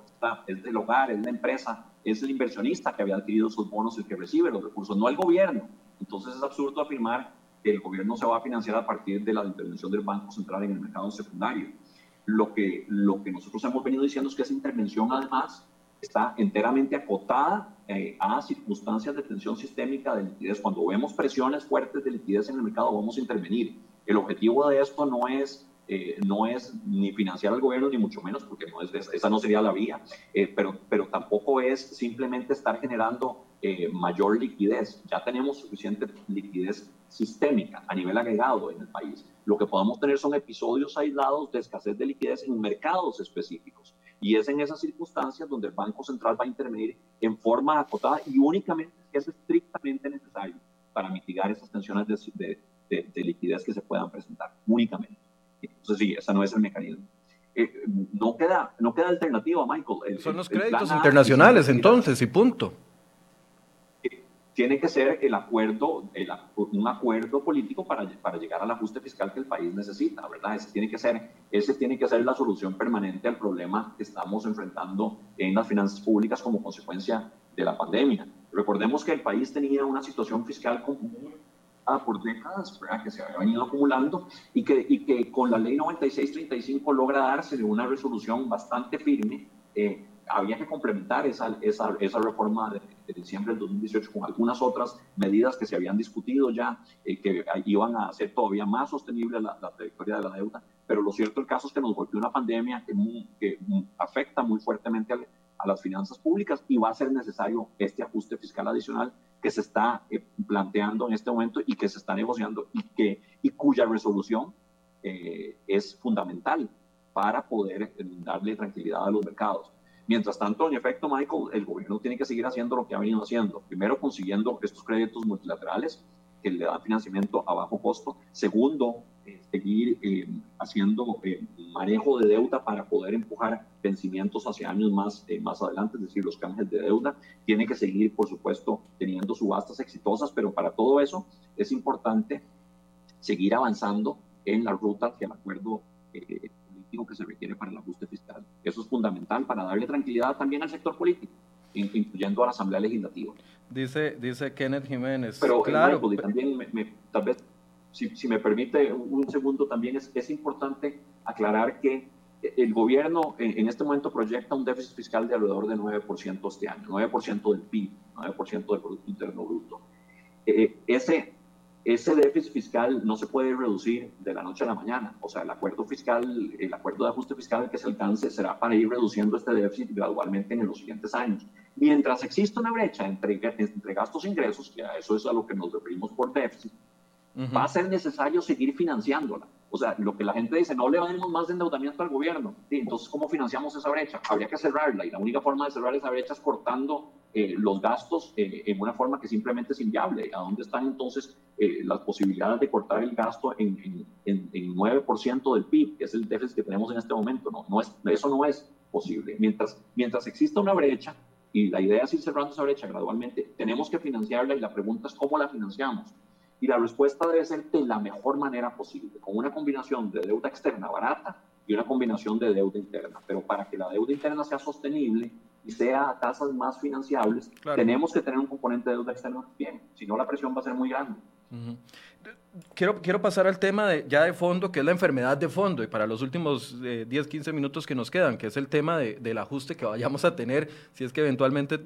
es el hogar, es la empresa, es el inversionista que había adquirido esos bonos el que recibe los recursos, no el gobierno. Entonces es absurdo afirmar que el gobierno se va a financiar a partir de la intervención del Banco Central en el mercado secundario. Lo que, nosotros hemos venido diciendo es que esa intervención además está enteramente acotada eh, a circunstancias de tensión sistémica de liquidez. Cuando vemos presiones fuertes de liquidez en el mercado, vamos a intervenir. El objetivo de esto no es, eh, no es ni financiar al gobierno, ni mucho menos, porque no es, esa no sería la vía, eh, pero, pero tampoco es simplemente estar generando mayor liquidez. Ya tenemos suficiente liquidez sistémica a nivel agregado en el país. Lo que podemos tener son episodios aislados de escasez de liquidez en mercados específicos. Y es en esas circunstancias donde el Banco Central va a intervenir en forma acotada y únicamente que es estrictamente necesario para mitigar esas tensiones de, de, liquidez que se puedan presentar, únicamente. Entonces, sí, ese no es el mecanismo. Eh, no, queda, no queda alternativa, Michael.
Son los créditos internacionales, entonces, y punto
tiene que ser el acuerdo, un acuerdo político para, para llegar al ajuste fiscal que el país necesita, ¿verdad? Ese tiene, que ser, ese tiene que ser la solución permanente al problema que estamos enfrentando en las finanzas públicas como consecuencia de la pandemia. Recordemos que el país tenía una situación fiscal común por décadas, ¿verdad? que se había venido acumulando y que, y que con la ley 9635 logra darse una resolución bastante firme eh, había que complementar esa, esa, esa reforma de, diciembre del 2018 con algunas otras medidas que se habían discutido ya, eh, que iban a hacer todavía más sostenible la, trayectoria de la deuda. Pero lo cierto el caso es que nos golpeó una pandemia que, que afecta muy fuertemente a, las finanzas públicas y va a ser necesario este ajuste fiscal adicional que se está eh, planteando en este momento y que se está negociando y, que, y cuya resolución eh, es fundamental para poder darle tranquilidad a los mercados. Mientras tanto, en efecto, Michael, el gobierno tiene que seguir haciendo lo que ha venido haciendo. Primero, consiguiendo estos créditos multilaterales que le dan financiamiento a bajo costo. Segundo, eh, seguir eh, haciendo eh, manejo de deuda para poder empujar vencimientos hacia años más, más adelante, es decir, los canjes de deuda. Tiene que seguir, por supuesto, teniendo subastas exitosas, pero para todo eso es importante seguir avanzando en la ruta hacia el acuerdo que se requiere para el ajuste fiscal. Eso es fundamental para darle tranquilidad también al sector político, incluyendo a la Asamblea Legislativa.
Dice, dice Kenneth Jiménez.
Pero eh, claro, también, tal vez, si, si, me permite un segundo, también es, es importante aclarar que el gobierno en, este momento proyecta un déficit fiscal de alrededor de 9% este año, 9% del PIB, 9% del Producto Interno Bruto. Eh, ese ese déficit fiscal no se puede reducir de la noche a la mañana. O sea, el acuerdo fiscal, el acuerdo de ajuste fiscal que se alcance será para ir reduciendo este déficit gradualmente en los siguientes años. Mientras exista una brecha entre, entre gastos e ingresos, que a eso es a lo que nos referimos por déficit, va a ser necesario seguir financiándola. O sea, lo que la gente dice, no le damos más endeudamiento al gobierno. Entonces, ¿cómo financiamos esa brecha? Habría que cerrarla y la única forma de cerrar esa brecha es cortando eh, los gastos eh, en una forma que simplemente es inviable. ¿A dónde están entonces eh, las posibilidades de cortar el gasto en, en, en, 9% del PIB, que es el déficit que tenemos en este momento? No, no es, eso no es posible. Mientras, mientras exista una brecha, y la idea es ir cerrando esa brecha gradualmente, tenemos que financiarla y la pregunta es cómo la financiamos. Y la respuesta debe ser de la mejor manera posible, con una combinación de deuda externa barata y una combinación de deuda interna. Pero para que la deuda interna sea sostenible y sea a tasas más financiables, tenemos que tener un componente de deuda externa bien, si no la presión va a ser muy grande.
Quiero, quiero pasar al tema de, ya de fondo, que es la enfermedad de fondo, y para los últimos 10, 15 minutos que nos quedan, que es el tema de, del ajuste que vayamos a tener, si es que eventualmente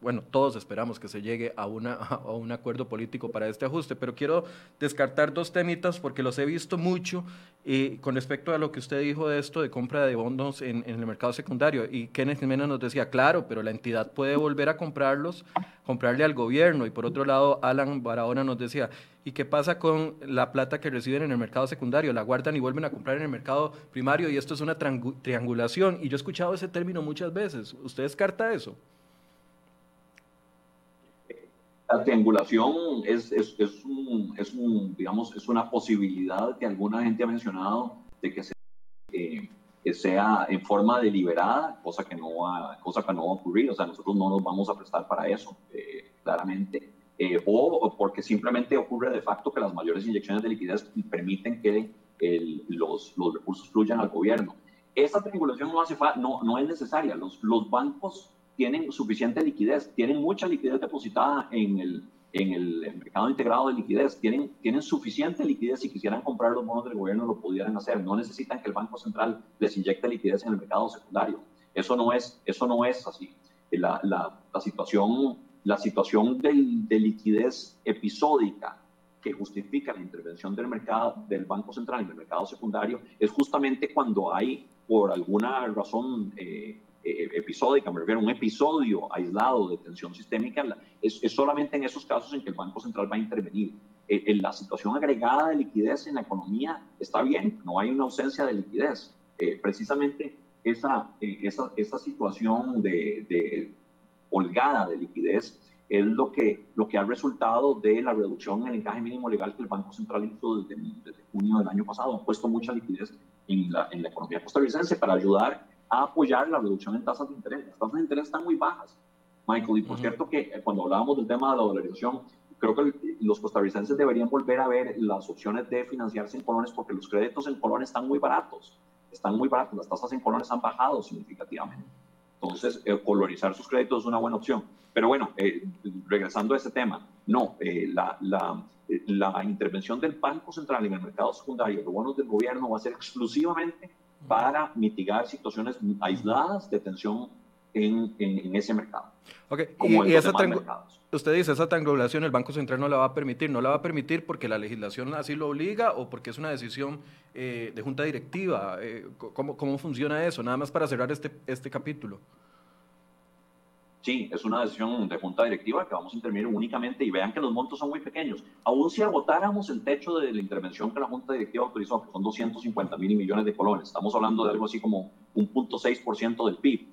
bueno, todos esperamos que se llegue a, una, a un acuerdo político para este ajuste, pero quiero descartar dos temitas porque los he visto mucho y con respecto a lo que usted dijo de esto de compra de bonos en, el mercado secundario. Y Kenneth Jiménez nos decía, claro, pero la entidad puede volver a comprarlos, comprarle al gobierno. Y por otro lado, Alan Barahona nos decía, ¿y qué pasa con la plata que reciben en el mercado secundario? La guardan y vuelven a comprar en el mercado primario y esto es una triangulación. Y yo he escuchado ese término muchas veces. ¿Usted descarta eso?
La triangulación es, es, es, un, es, un, digamos, es una posibilidad que alguna gente ha mencionado de que, eh, que sea en forma deliberada, cosa que, no va, cosa que no va a ocurrir. O sea, nosotros no nos vamos a prestar para eso, eh, claramente. Eh, o, porque simplemente ocurre de facto que las mayores inyecciones de liquidez permiten que los, los recursos fluyan al gobierno. Esta triangulación no, hace no, no es necesaria. Los, los bancos tienen suficiente liquidez, tienen mucha liquidez depositada en el, en el mercado integrado de liquidez, tienen, tienen suficiente liquidez, si quisieran comprar los bonos del gobierno lo pudieran hacer, no necesitan que el Banco Central les inyecte liquidez en el mercado secundario. Eso no es, eso no es así. La, la, la situación, la situación de liquidez episódica que justifica la intervención del mercado del Banco Central en el mercado secundario es justamente cuando hay, por alguna razón, eh, eh, episódica, me refiero a un episodio aislado de tensión sistémica, es, solamente en esos casos en que el Banco Central va a intervenir. Eh, en la situación agregada de liquidez en la economía está bien, no hay una ausencia de liquidez. Eh, precisamente esa, esa, esa, situación de, de, holgada de liquidez es lo que, lo que ha resultado de la reducción en el encaje mínimo legal que el Banco Central hizo desde, desde junio del año pasado. Ha puesto mucha liquidez en la, en la economía costarricense para ayudar a apoyar la reducción en tasas de interés. Las tasas de interés están muy bajas, Michael, y por cierto que eh, cuando hablábamos del tema de la dolarización, creo que los costarricenses deberían volver a ver las opciones de financiarse en colones porque los créditos en colones están muy baratos, están muy baratos, las tasas en colones han bajado significativamente. Entonces, eh, colorizar sus créditos es una buena opción. Pero bueno, eh, regresando a ese tema, no, la, la, la intervención del Banco Central en el mercado secundario de bonos del gobierno va a ser exclusivamente para mitigar situaciones aisladas de tensión en, en, ese mercado.
Okay. y, esa usted dice, esa triangulación el Banco Central no la va a permitir. ¿No la va a permitir porque la legislación así lo obliga o porque es una decisión eh, de junta directiva? Eh, ¿cómo, ¿Cómo funciona eso? Nada más para cerrar este, este capítulo.
Sí, es una decisión de junta directiva que vamos a intervenir únicamente y vean que los montos son muy pequeños. Aún si agotáramos el techo de la intervención que la junta directiva autorizó, que son 250 mil millones de colones, estamos hablando de algo así como un 0.6% del PIB,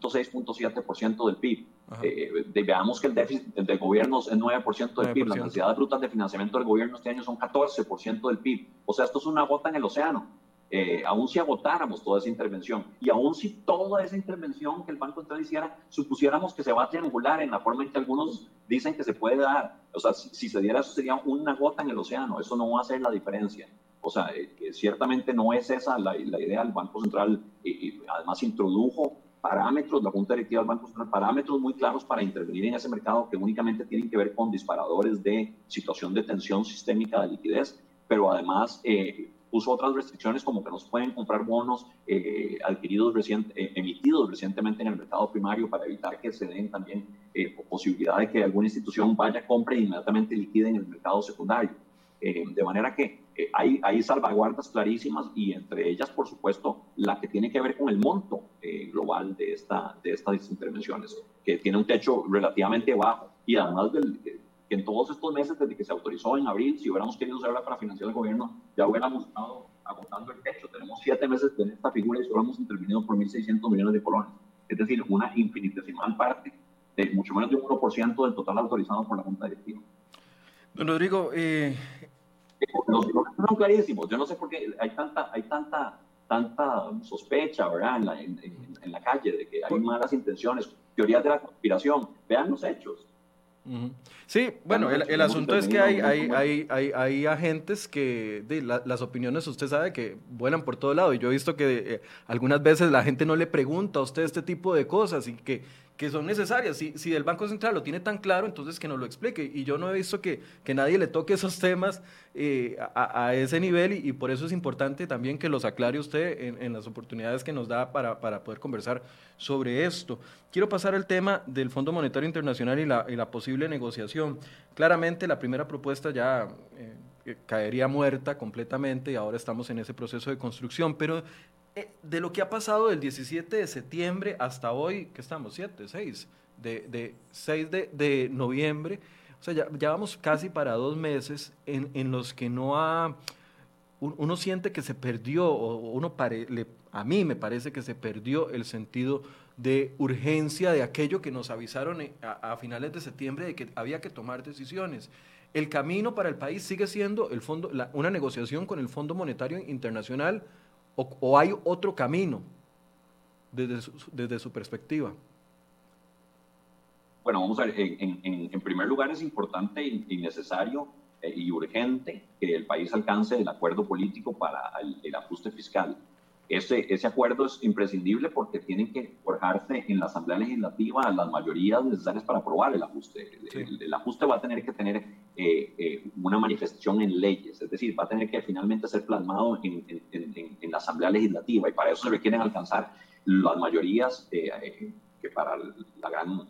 0.6.7% del PIB. Eh, veamos que el déficit del gobierno es 9% del PIB, las necesidades brutas de financiamiento del gobierno este año son 14% del PIB. O sea, esto es una gota en el océano eh, aún si agotáramos toda esa intervención y aún si toda esa intervención que el Banco Central hiciera, supusiéramos que se va a triangular en la forma en que algunos dicen que se puede dar, o sea, si, se diera eso sería una gota en el océano, eso no va a hacer la diferencia. O sea, eh, ciertamente no es esa la, idea del Banco Central, y además introdujo parámetros, la Junta Directiva del Banco Central, parámetros muy claros para intervenir en ese mercado que únicamente tienen que ver con disparadores de situación de tensión sistémica de liquidez, pero además eh, puso otras restricciones como que no se pueden comprar bonos eh, adquiridos recién, eh, emitidos recientemente en el mercado primario para evitar que se den también eh, posibilidad de que alguna institución vaya, compre e inmediatamente liquide en el mercado secundario. de manera que hay, hay salvaguardas clarísimas y entre ellas, por supuesto, la que tiene que ver con el monto global de, esta, de estas intervenciones, que tiene un techo relativamente bajo y además del, que en todos estos meses, desde que se autorizó en abril, si hubiéramos querido usarla para financiar el gobierno, ya hubiéramos estado agotando el techo. Tenemos siete meses en esta figura y solo hemos intervenido por 1.600 millones de colones. Es decir, una infinitesimal parte, de mucho menos de un 1% del total autorizado por la Junta Directiva.
Don Rodrigo, eh...
los, son clarísimos. Yo no sé por qué hay tanta, hay tanta, tanta sospecha, ¿verdad? En la, en la calle de que hay malas intenciones, teorías de la conspiración. Vean los hechos.
Sí, bueno, el, asunto es que hay, hay, hay, hay, hay agentes que de, las opiniones usted sabe que vuelan por todo lado. Y yo he visto que eh, algunas veces la gente no le pregunta a usted este tipo de cosas y que que son necesarias. Si, si el Banco Central lo tiene tan claro, entonces que nos lo explique. Y yo no he visto que, que nadie le toque esos temas eh, a, ese nivel y, por eso es importante también que los aclare usted en, las oportunidades que nos da para, para, poder conversar sobre esto. Quiero pasar al tema del Fondo Monetario Internacional y la, y la posible negociación. Claramente la primera propuesta ya... Eh, caería muerta completamente y ahora estamos en ese proceso de construcción, pero de lo que ha pasado del 17 de septiembre hasta hoy, que estamos, 7, 6, de, de 6 de, de, noviembre, o sea, ya, vamos casi para dos meses en, en los que no ha, uno siente que se perdió, o uno le, a mí me parece que se perdió el sentido de urgencia de aquello que nos avisaron eh, a, finales de septiembre de que había que tomar decisiones. El camino para el país sigue siendo el fondo, una negociación con el Fondo Monetario Internacional o, hay otro camino desde su, desde su, perspectiva?
Bueno, vamos a ver, en, en, primer lugar es importante y, necesario eh, y urgente que el país alcance el acuerdo político para el ajuste fiscal ese, ese acuerdo es imprescindible porque tienen que forjarse en la Asamblea Legislativa las mayorías necesarias para aprobar el ajuste. El, ajuste va a tener que tener eh, eh, una manifestación en leyes, es decir, va a tener que finalmente ser plasmado en, en, en, la Asamblea Legislativa y para eso se requieren alcanzar las mayorías eh, que para la gran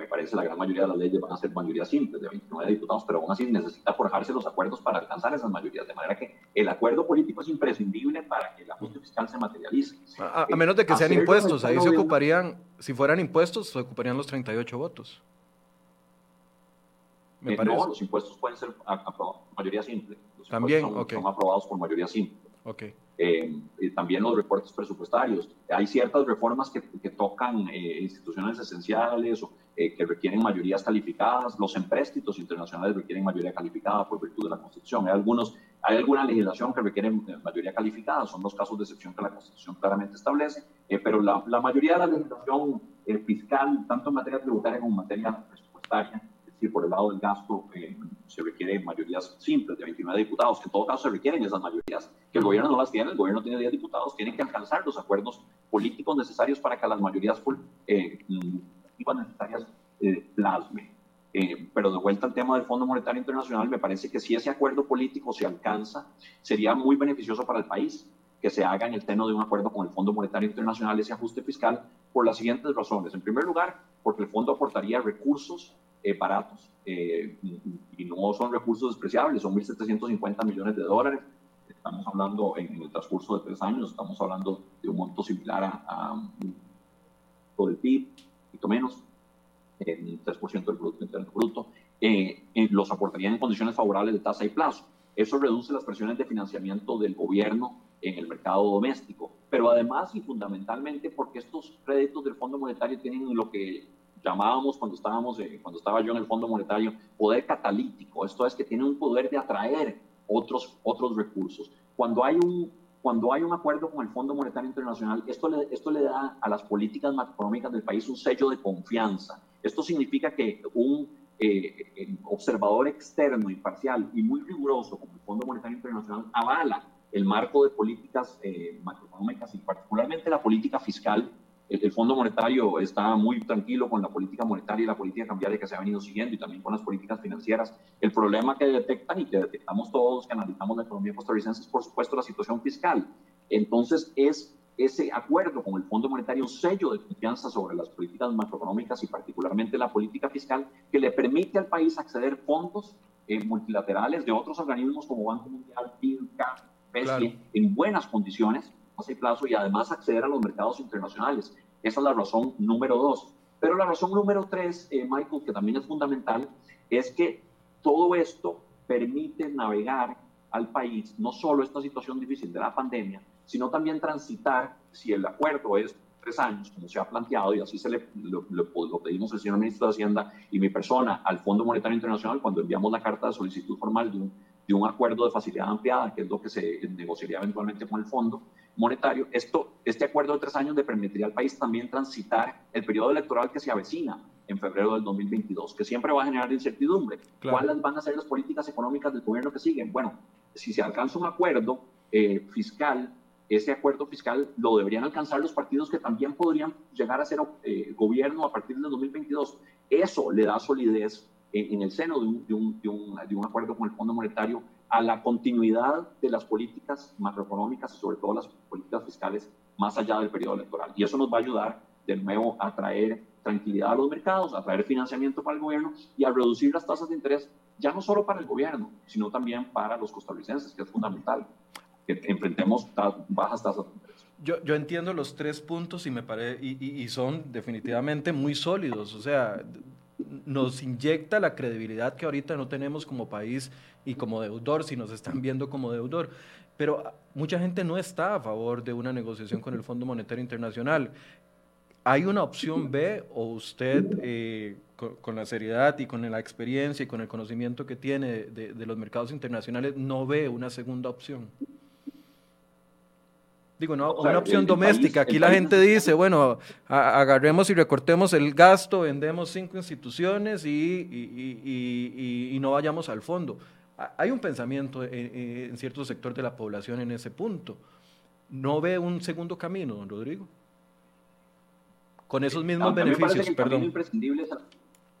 me parece la gran mayoría de las leyes van a ser mayorías simples de 29 diputados, pero aún así necesita forjarse los acuerdos para alcanzar esas mayorías, de manera que el acuerdo político es imprescindible para que el ajuste fiscal se materialice.
A, menos de que sean impuestos, ahí se ocuparían, si fueran impuestos, se ocuparían los 38 votos.
Me eh, parece. No, los impuestos pueden ser aprobados por mayoría simple.
También,
son,
okay.
son aprobados por mayoría simple.
Okay.
Eh, también los reportes presupuestarios. Hay ciertas reformas que, que tocan eh, instituciones esenciales o eh, que requieren mayorías calificadas. Los empréstitos internacionales requieren mayoría calificada por virtud de la Constitución. Hay, algunos, hay alguna legislación que requiere mayoría calificada, son los casos de excepción que la Constitución claramente establece, pero la, la, mayoría de la legislación fiscal, tanto en materia tributaria como en materia presupuestaria, y por el lado del gasto eh, se requieren mayorías simples de 29 diputados, que en todo caso se requieren esas mayorías, que el gobierno no las tiene, el gobierno tiene 10 diputados, tienen que alcanzar los acuerdos políticos necesarios para que las mayorías eh, necesarias eh, plasmen. Eh, pero de vuelta al tema del Fondo Monetario Internacional, me parece que si ese acuerdo político se alcanza, sería muy beneficioso para el país que se haga en el seno de un acuerdo con el Fondo Monetario Internacional ese ajuste fiscal por las siguientes razones. En primer lugar, porque el fondo aportaría recursos eh, baratos eh, y, no son recursos despreciables, son 1.750 millones de dólares. Estamos hablando en, el transcurso de tres años, estamos hablando de un monto similar a, a del PIB, poquito menos, el 3% del Producto Interno Bruto. Eh, los aportarían en condiciones favorables de tasa y plazo. Eso reduce las presiones de financiamiento del gobierno en el mercado doméstico, pero además y fundamentalmente porque estos créditos del Fondo Monetario tienen lo que llamábamos cuando estábamos, eh, cuando estaba yo en el Fondo Monetario, poder catalítico. Esto es que tiene un poder de atraer otros, otros recursos. Cuando hay un, cuando hay un acuerdo con el Fondo Monetario Internacional, esto le, esto le da a las políticas macroeconómicas del país un sello de confianza. Esto significa que un eh, eh, observador externo, imparcial y muy riguroso como el Fondo Monetario Internacional avala el marco de políticas macroeconómicas y particularmente la política fiscal el, Fondo Monetario está muy tranquilo con la política monetaria y la política cambiaria que se ha venido siguiendo y también con las políticas financieras. El problema que detectan y que detectamos todos que analizamos la economía costarricense es, por supuesto, la situación fiscal. Entonces, es ese acuerdo con el Fondo Monetario un sello de confianza sobre las políticas macroeconómicas y particularmente la política fiscal que le permite al país acceder fondos eh, multilaterales de otros organismos como Banco Mundial, BID, CAP, en buenas condiciones plazo y además acceder a los mercados internacionales. Esa es la razón número dos. Pero la razón número tres, eh, Michael, que también es fundamental, es que todo esto permite navegar al país no solo esta situación difícil de la pandemia, sino también transitar, si el acuerdo es tres años, como se ha planteado, y así se le, lo, pedimos al señor ministro de Hacienda y mi persona al Fondo Monetario Internacional cuando enviamos la carta de solicitud formal de un, de un acuerdo de facilidad ampliada, que es lo que se negociaría eventualmente con el Fondo Monetario. Esto, este acuerdo de tres años le permitiría al país también transitar el periodo electoral que se avecina en febrero del 2022, que siempre va a generar incertidumbre. ¿Cuáles van a ser las políticas económicas del gobierno que siguen? Bueno, si se alcanza un acuerdo eh, fiscal ese acuerdo fiscal lo deberían alcanzar los partidos que también podrían llegar a ser eh, gobierno a partir del 2022. Eso le da solidez en, el seno de un, de, un, de, un, de un, acuerdo con el Fondo Monetario a la continuidad de las políticas macroeconómicas y sobre todo las políticas fiscales más allá del periodo electoral. Y eso nos va a ayudar de nuevo a traer tranquilidad a los mercados, a traer financiamiento para el gobierno y a reducir las tasas de interés, ya no solo para el gobierno, sino también para los costarricenses, que es fundamental enfrentemos bajas tasas de interés.
Yo, yo, entiendo los tres puntos y, me pare, y, y, son definitivamente muy sólidos. O sea, nos inyecta la credibilidad que ahorita no tenemos como país y como deudor, si nos están viendo como deudor. Pero mucha gente no está a favor de una negociación con el Fondo Monetario Internacional. ¿Hay una opción B o usted, eh, con, la seriedad y con la experiencia y con el conocimiento que tiene de los mercados internacionales, no ve una segunda opción? Digo, no, una opción doméstica. Aquí la gente dice, bueno, agarremos y recortemos el gasto, vendemos cinco instituciones y, y, no vayamos al fondo. Hay un pensamiento en, cierto sector de la población en ese punto. ¿No ve un segundo camino, don Rodrigo? Con esos mismos beneficios,
el
perdón.
Camino imprescindible es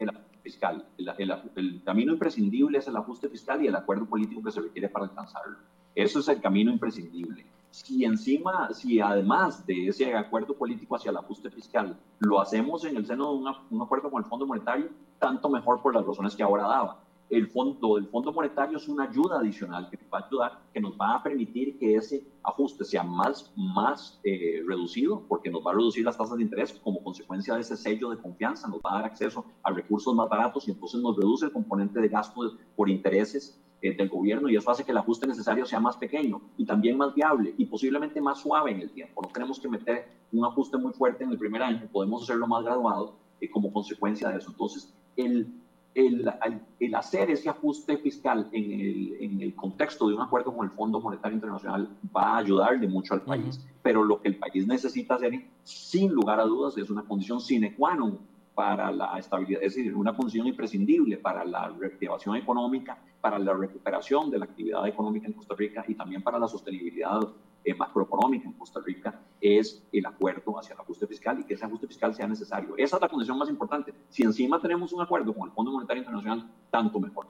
el, fiscal. el camino imprescindible es el ajuste fiscal y el acuerdo político que se requiere para alcanzarlo. Eso es el camino imprescindible si encima, si además de ese acuerdo político hacia el ajuste fiscal, lo hacemos en el seno de un acuerdo con el Fondo Monetario, tanto mejor por las razones que ahora daba. El fondo del Fondo Monetario es una ayuda adicional que va a ayudar, que nos va a permitir que ese ajuste sea más, más eh, reducido, porque nos va a reducir las tasas de interés como consecuencia de ese sello de confianza, nos va a dar acceso a recursos más baratos y entonces nos reduce el componente de gasto por intereses eh, del gobierno y eso hace que el ajuste necesario sea más pequeño y también más viable y posiblemente más suave en el tiempo. No tenemos que meter un ajuste muy fuerte en el primer año, podemos hacerlo más graduado eh, como consecuencia de eso. Entonces, el, el, el, hacer ese ajuste fiscal en el, en el, contexto de un acuerdo con el Fondo Monetario Internacional va a ayudarle mucho al país, pero lo que el país necesita hacer, sin lugar a dudas, es una condición sine qua non para la estabilidad, es decir, una condición imprescindible para la reactivación económica, para la recuperación de la actividad económica en Costa Rica y también para la sostenibilidad eh, macroeconómica en Costa Rica, es el acuerdo hacia el ajuste fiscal y que ese ajuste fiscal sea necesario. Esa es la condición más importante. Si encima tenemos un acuerdo con el Fondo Monetario Internacional, tanto mejor.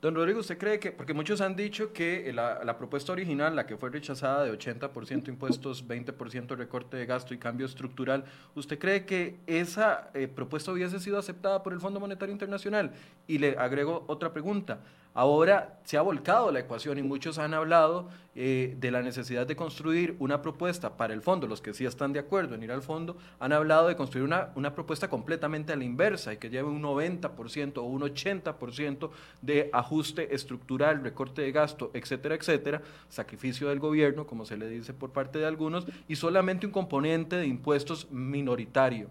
Don Rodrigo, ¿usted cree que, porque muchos han dicho que la, la propuesta original, la que fue rechazada de 80% impuestos, 20% recorte de gasto y cambio estructural, ¿usted cree que esa eh, propuesta hubiese sido aceptada por el Fondo Monetario Internacional? Y le agrego otra pregunta. Ahora se ha volcado la ecuación y muchos han hablado eh, de la necesidad de construir una propuesta para el fondo. Los que sí están de acuerdo en ir al fondo han hablado de construir una, una propuesta completamente a la inversa y que lleve un 90% o un 80% de ajuste estructural, recorte de gasto, etcétera, etcétera, sacrificio del gobierno, como se le dice por parte de algunos, y solamente un componente de impuestos minoritario.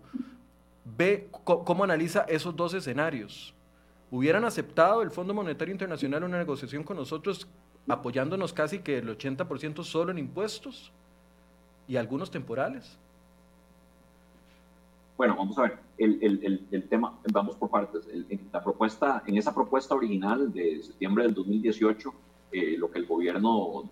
Ve cómo analiza esos dos escenarios hubieran aceptado el Fondo Monetario Internacional una negociación con nosotros apoyándonos casi que el 80% solo en impuestos y algunos temporales?
Bueno, vamos a ver, el, el, el, tema, vamos por partes. la propuesta, en esa propuesta original de septiembre del 2018, eh, lo que el gobierno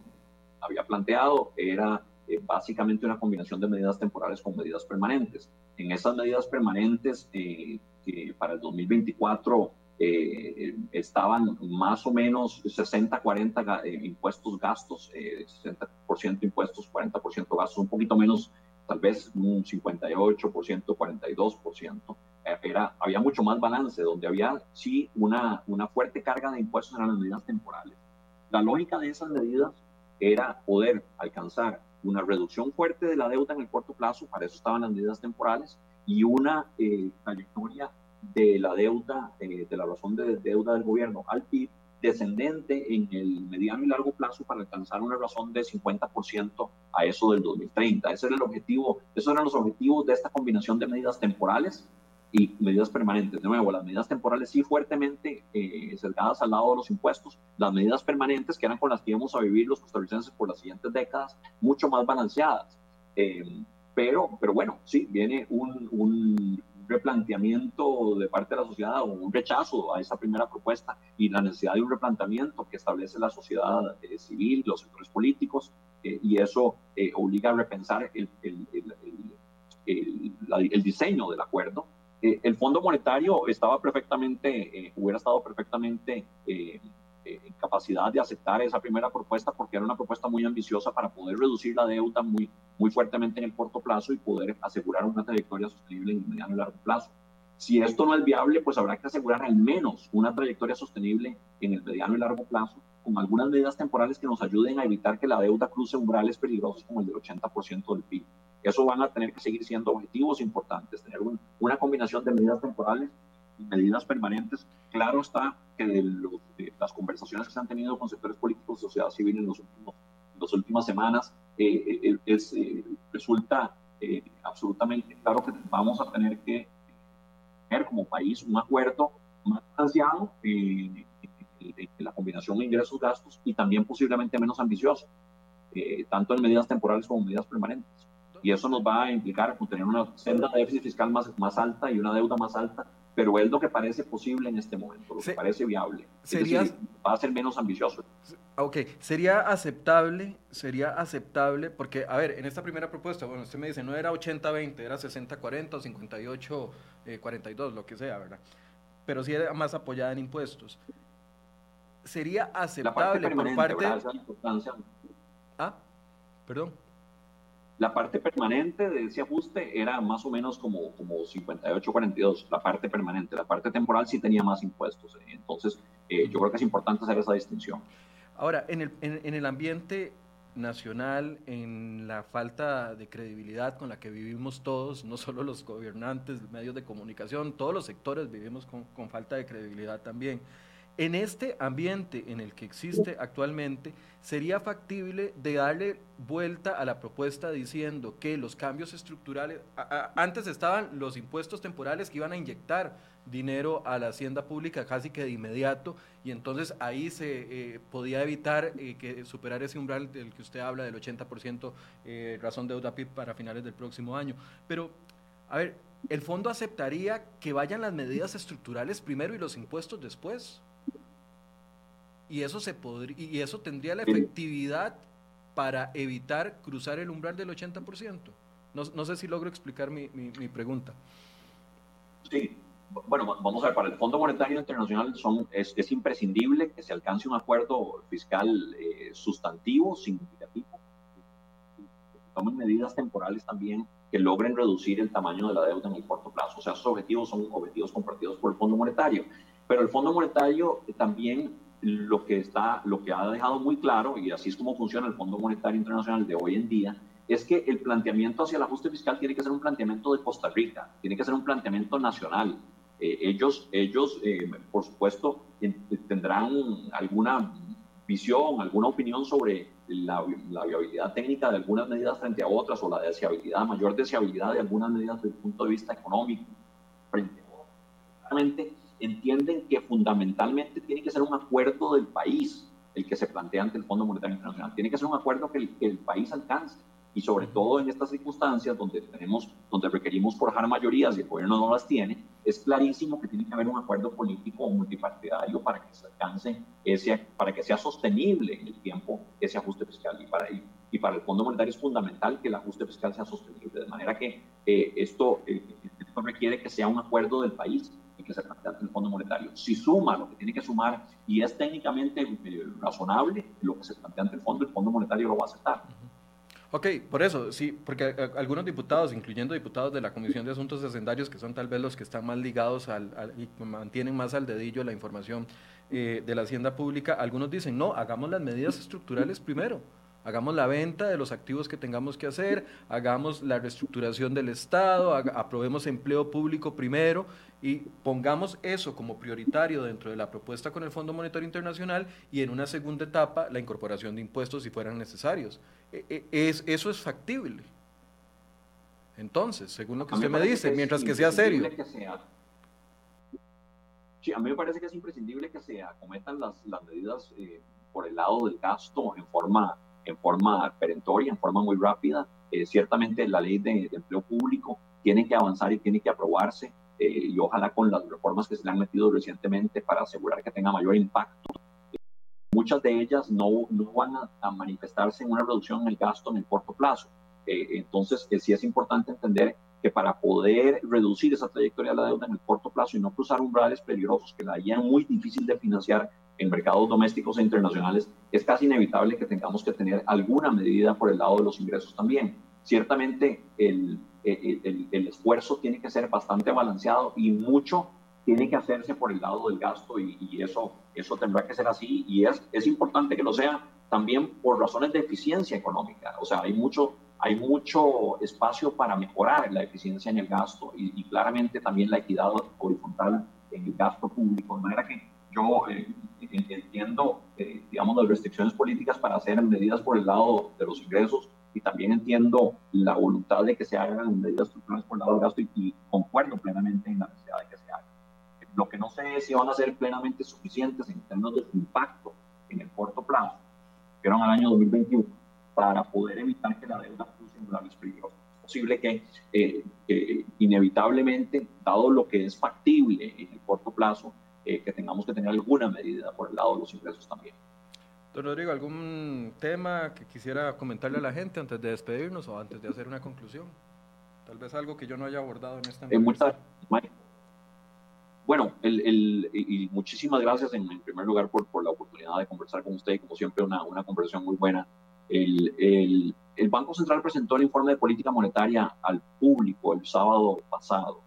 había planteado era eh, básicamente una combinación de medidas temporales con medidas permanentes. En esas medidas permanentes, eh, que para el 2024 eh, estaban más o menos 60, 40 eh, impuestos gastos, 60% eh, impuestos, 40% gastos, un poquito menos, tal vez un 58%, 42%. Era, había mucho más balance, donde había sí una, una fuerte carga de impuestos en las medidas temporales. La lógica de esas medidas era poder alcanzar una reducción fuerte de la deuda en el corto plazo, para eso estaban las medidas temporales, y una eh, trayectoria de la deuda, de la razón de deuda del gobierno al PIB descendente en el mediano y largo plazo para alcanzar una razón de 50% a eso del 2030. Ese era el objetivo, esos eran los objetivos de esta combinación de medidas temporales y medidas permanentes. De nuevo, las medidas temporales sí fuertemente eh, cercadas al lado de los impuestos, las medidas permanentes que eran con las que íbamos a vivir los costarricenses por las siguientes décadas, mucho más balanceadas. Eh, pero, pero bueno, sí, viene un replanteamiento de parte de la sociedad o un rechazo a esa primera propuesta y la necesidad de un replanteamiento que establece la sociedad eh, civil, los sectores políticos, y eso obliga a repensar el, el, el, el diseño del acuerdo. Eh, el Fondo Monetario estaba perfectamente, eh, hubiera estado perfectamente eh, en capacidad de aceptar esa primera propuesta porque era una propuesta muy ambiciosa para poder reducir la deuda muy, muy fuertemente en el corto plazo y poder asegurar una trayectoria sostenible en el mediano y largo plazo. Si esto no es viable, pues habrá que asegurar al menos una trayectoria sostenible en el mediano y largo plazo, con algunas medidas temporales que nos ayuden a evitar que la deuda cruce umbrales peligrosos como el del 80% del PIB. Eso van a tener que seguir siendo objetivos importantes, tener una combinación de medidas temporales y medidas permanentes. Claro está que de, las conversaciones que se han tenido con sectores políticos y sociedad civil en, los últimos, las últimas semanas, eh, eh, es, eh, resulta absolutamente claro que vamos a tener que tener como país un acuerdo más balanceado en la combinación de ingresos-gastos y también posiblemente menos ambicioso, tanto en medidas temporales como en medidas permanentes. Y eso nos va a implicar tener una senda de déficit fiscal más, más alta y una deuda más alta, pero es lo que parece posible en este momento, lo que parece viable. Sería, va a ser menos ambicioso.
Ok, sería aceptable, sería aceptable, porque, a ver, en esta primera propuesta, bueno, usted me dice, no era 80-20, era 60-40 o 58-42, eh, lo que sea, ¿verdad? Pero sí era más apoyada en impuestos. Sería aceptable por parte... Ah, perdón
la parte permanente de ese ajuste era más o menos como, como 58-42, la parte permanente. La parte temporal sí tenía más impuestos. Entonces, eh, yo creo que es importante hacer esa distinción.
Ahora, en el, en, el ambiente nacional, en la falta de credibilidad con la que vivimos todos, no solo los gobernantes, medios de comunicación, todos los sectores vivimos con, con falta de credibilidad también. En este ambiente en el que existe actualmente, sería factible de darle vuelta a la propuesta diciendo que los cambios estructurales, antes estaban los impuestos temporales que iban a inyectar dinero a la hacienda pública casi que de inmediato y entonces ahí se eh, podía evitar eh, que superar ese umbral del que usted habla del 80% eh, razón deuda PIB para finales del próximo año. Pero, a ver, ¿el fondo aceptaría que vayan las medidas estructurales primero y los impuestos después? y eso, se podría, y eso tendría la efectividad para evitar cruzar el umbral del 80%. No, no sé si logro explicar mi, mi, pregunta.
Sí, bueno, vamos a ver, para el Fondo Monetario Internacional son, es, es imprescindible que se alcance un acuerdo fiscal eh, sustantivo, significativo, que tomen medidas temporales también logren reducir el tamaño de la deuda en el corto plazo. O sea, esos objetivos son objetivos compartidos por el Fondo Monetario. Pero el Fondo Monetario también lo que, está, lo que ha dejado muy claro, y así es como funciona el Fondo Monetario Internacional de hoy en día, es que el planteamiento hacia el ajuste fiscal tiene que ser un planteamiento de Costa Rica, tiene que ser un planteamiento nacional. Eh, ellos, ellos eh, por supuesto, tendrán alguna visión, alguna opinión sobre la, la, viabilidad técnica de algunas medidas frente a otras o la deseabilidad, mayor deseabilidad de algunas medidas desde el punto de vista económico frente a otras. Entienden que fundamentalmente tiene que ser un acuerdo del país el que se plantea ante el Fondo Monetario Internacional. Tiene que ser un acuerdo que el, país alcance. Y sobre todo en estas circunstancias donde tenemos, donde requerimos forjar mayorías y el gobierno no las tiene, es clarísimo que tiene que haber un acuerdo político multipartidario para que se alcance ese, para que sea sostenible en el tiempo ese ajuste fiscal. Y para, y para el Fondo Monetario es fundamental que el ajuste fiscal sea sostenible. De manera que eh, esto, eh, esto requiere que sea un acuerdo del país que se plantea ante el Fondo Monetario. Si suma lo que tiene que sumar y es técnicamente eh, razonable lo que se plantea ante el Fondo, el Fondo Monetario lo va a aceptar.
Ok, por eso, sí, porque eh, algunos diputados, incluyendo diputados de la Comisión de Asuntos Hacendarios, que son tal vez los que están más ligados al, y mantienen más al dedillo la información eh, de la Hacienda Pública, algunos dicen, no, hagamos las medidas estructurales primero hagamos la venta de los activos que tengamos que hacer, hagamos la reestructuración del Estado, aprobemos empleo público primero y pongamos eso como prioritario dentro de la propuesta con el Fondo Monetario Internacional y en una segunda etapa la incorporación de impuestos si fueran necesarios. E, e, es, eso es factible. Entonces, según lo que usted me, dice, mientras que sea serio.
Sí, a mí me parece que es imprescindible que se acometan las, las medidas eh, por el lado del gasto en forma, en forma perentoria, en forma muy rápida. Eh, ciertamente la ley de, empleo público tiene que avanzar y tiene que aprobarse eh, y ojalá con las reformas que se le han metido recientemente para asegurar que tenga mayor impacto. Muchas de ellas no, no van a, a manifestarse en una reducción en el gasto en el corto plazo. entonces, sí es importante entender que para poder reducir esa trayectoria de la deuda en el corto plazo y no cruzar umbrales peligrosos que la harían muy difícil de financiar en mercados domésticos e internacionales, es casi inevitable que tengamos que tener alguna medida por el lado de los ingresos también. Ciertamente el, el, el, esfuerzo tiene que ser bastante balanceado y mucho tiene que hacerse por el lado del gasto y, y, eso, eso tendrá que ser así y es, es importante que lo sea también por razones de eficiencia económica. O sea, hay mucho hay mucho espacio para mejorar la eficiencia en el gasto y, claramente también la equidad horizontal en el gasto público. De manera que yo eh, entiendo, eh, digamos, las restricciones políticas para hacer medidas por el lado de los ingresos y también entiendo la voluntad de que se hagan medidas estructurales por el lado del gasto y, y concuerdo plenamente en la necesidad de que se hagan. Lo que no sé es si van a ser plenamente suficientes en términos de su impacto en el corto plazo, que eran al año 2021 para poder evitar que la deuda cruce umbrales peligrosos. Es posible que eh, inevitablemente, dado lo que es factible en el corto plazo, eh, que tengamos que tener alguna medida por el lado de los ingresos también.
Don Rodrigo, ¿algún tema que quisiera comentarle a la gente antes de despedirnos o antes de hacer una conclusión? Tal vez algo que yo no haya abordado en esta
entrevista. bueno, el, el, y muchísimas gracias en, primer lugar por, por, la oportunidad de conversar con usted, como siempre una, una conversación muy buena. El, el, el, Banco Central presentó el informe de política monetaria al público el sábado pasado,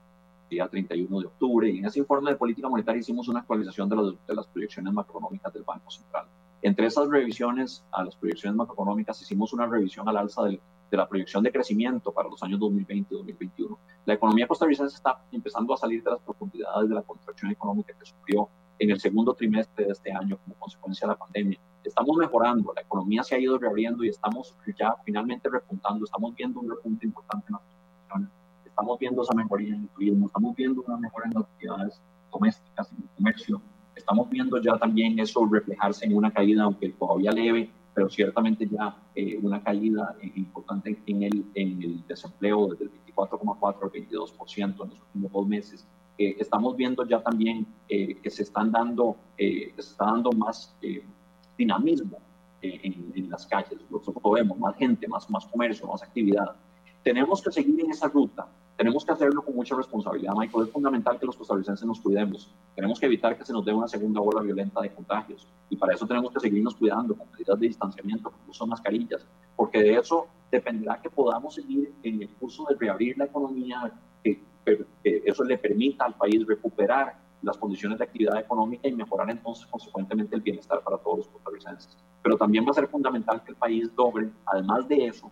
día 31 de octubre, y en ese informe de política monetaria hicimos una actualización de, de las proyecciones macroeconómicas del Banco Central. Entre esas revisiones a las proyecciones macroeconómicas hicimos una revisión al alza del, de la proyección de crecimiento para los años 2020 y 2021. La economía costarricense está empezando a salir de las profundidades de la contracción económica que sufrió en el segundo trimestre de este año como consecuencia de la pandemia. Estamos mejorando, la economía se ha ido reabriendo y estamos ya finalmente repuntando, estamos viendo un repunte importante en las producciones, estamos viendo esa mejoría en el turismo, estamos viendo una mejora en las actividades domésticas, en el comercio, estamos viendo ya también eso reflejarse en una caída, aunque todavía leve, pero ciertamente ya eh, una caída importante en el, en el desempleo desde el 24,4 al 22% en los últimos dos meses eh, estamos viendo ya también eh, que se están dando, eh, se está dando más dinamismo en, en, las calles. Nosotros vemos más gente, más, más comercio, más actividad. Tenemos que seguir en esa ruta. Tenemos que hacerlo con mucha responsabilidad, Michael. Es fundamental que los costarricenses nos cuidemos. Tenemos que evitar que se nos dé una segunda ola violenta de contagios. Y para eso tenemos que seguirnos cuidando con medidas de distanciamiento, con uso de mascarillas, porque de eso dependerá que podamos seguir en el curso de reabrir la economía, que que eso le permita al país recuperar las condiciones de actividad económica y mejorar entonces consecuentemente el bienestar para todos los costarricenses. Pero también va a ser fundamental que el país logre, además de eso,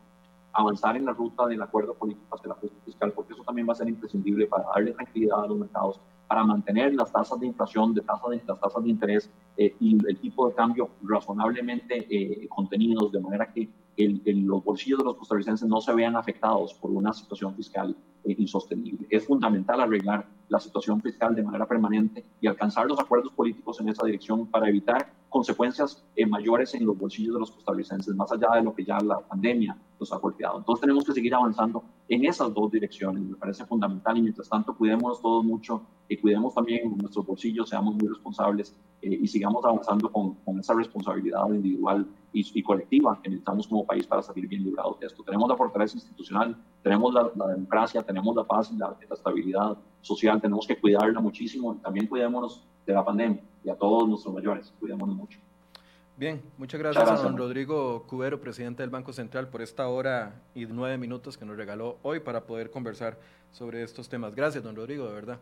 avanzar en la ruta del acuerdo político hacia la justicia fiscal, porque eso también va a ser imprescindible para darle tranquilidad a los mercados, para mantener las tasas de inflación, de tasa de, las tasas de interés eh, y el tipo de cambio razonablemente eh, contenidos, de manera que el, los bolsillos de los costarricenses no se vean afectados por una situación fiscal eh, insostenible. Es fundamental arreglar la situación fiscal de manera permanente y alcanzar los acuerdos políticos en esa dirección para evitar consecuencias eh, mayores en los bolsillos de los costarricenses, más allá de lo que ya la pandemia nos ha golpeado. Entonces tenemos que seguir avanzando en esas dos direcciones, me parece fundamental y mientras tanto cuidemos todos mucho y cuidemos también nuestros bolsillos, seamos muy responsables eh, y sigamos avanzando con, con, esa responsabilidad individual y, y, colectiva que necesitamos como país para salir bien librados de esto. Tenemos la fortaleza institucional, tenemos la, la democracia, tenemos la paz y la, la, estabilidad social, tenemos que cuidarla muchísimo también cuidémonos de la pandemia y a todos nuestros mayores, cuidémonos mucho.
Bien, muchas gracias, muchas gracias, a don Rodrigo Cubero, presidente del Banco Central, por esta hora y nueve minutos que nos regaló hoy para poder conversar sobre estos temas. Gracias, don Rodrigo, de verdad.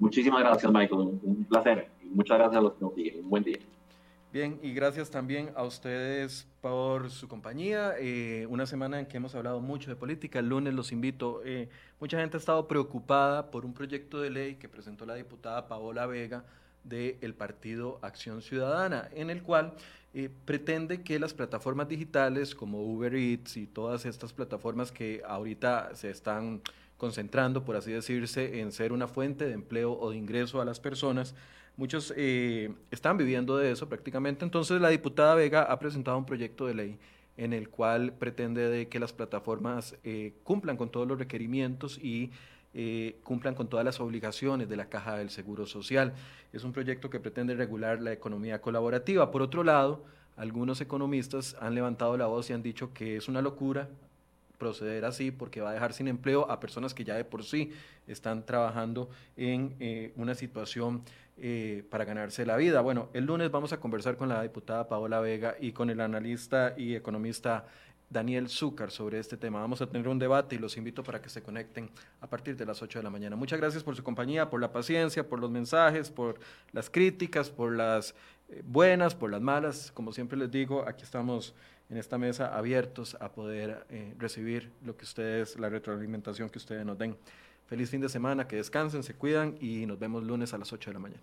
Muchísimas gracias, Michael. Un placer. Muchas gracias a los que nos siguen. Un buen día.
Bien, y gracias también a ustedes por su compañía. Eh, una semana en que hemos hablado mucho de política. El lunes los invito. Eh, mucha gente ha estado preocupada por un proyecto de ley que presentó la diputada Paola Vega del partido Acción Ciudadana, en el cual eh, pretende que las plataformas digitales como Uber Eats y todas estas plataformas que ahorita se están concentrando, por así decirse, en ser una fuente de empleo o de ingreso a las personas, muchos eh, están viviendo de eso prácticamente. Entonces la diputada Vega ha presentado un proyecto de ley en el cual pretende de que las plataformas eh, cumplan con todos los requerimientos y eh, cumplan con todas las obligaciones de la Caja del Seguro Social. Es un proyecto que pretende regular la economía colaborativa. Por otro lado, algunos economistas han levantado la voz y han dicho que es una locura proceder así porque va a dejar sin empleo a personas que ya de por sí están trabajando en eh, una situación eh, para ganarse la vida. Bueno, el lunes vamos a conversar con la diputada Paola Vega y con el analista y economista Daniel Zúcar sobre este tema. Vamos a tener un debate y los invito para que se conecten a partir de las 8 de la mañana. Muchas gracias por su compañía, por la paciencia, por los mensajes, por las críticas, por las eh, buenas, por las malas. Como siempre les digo, aquí estamos en esta mesa abiertos a poder eh, recibir lo que ustedes, la retroalimentación que ustedes nos den. Feliz fin de semana, que descansen, se cuidan y nos vemos lunes a las 8 de la mañana.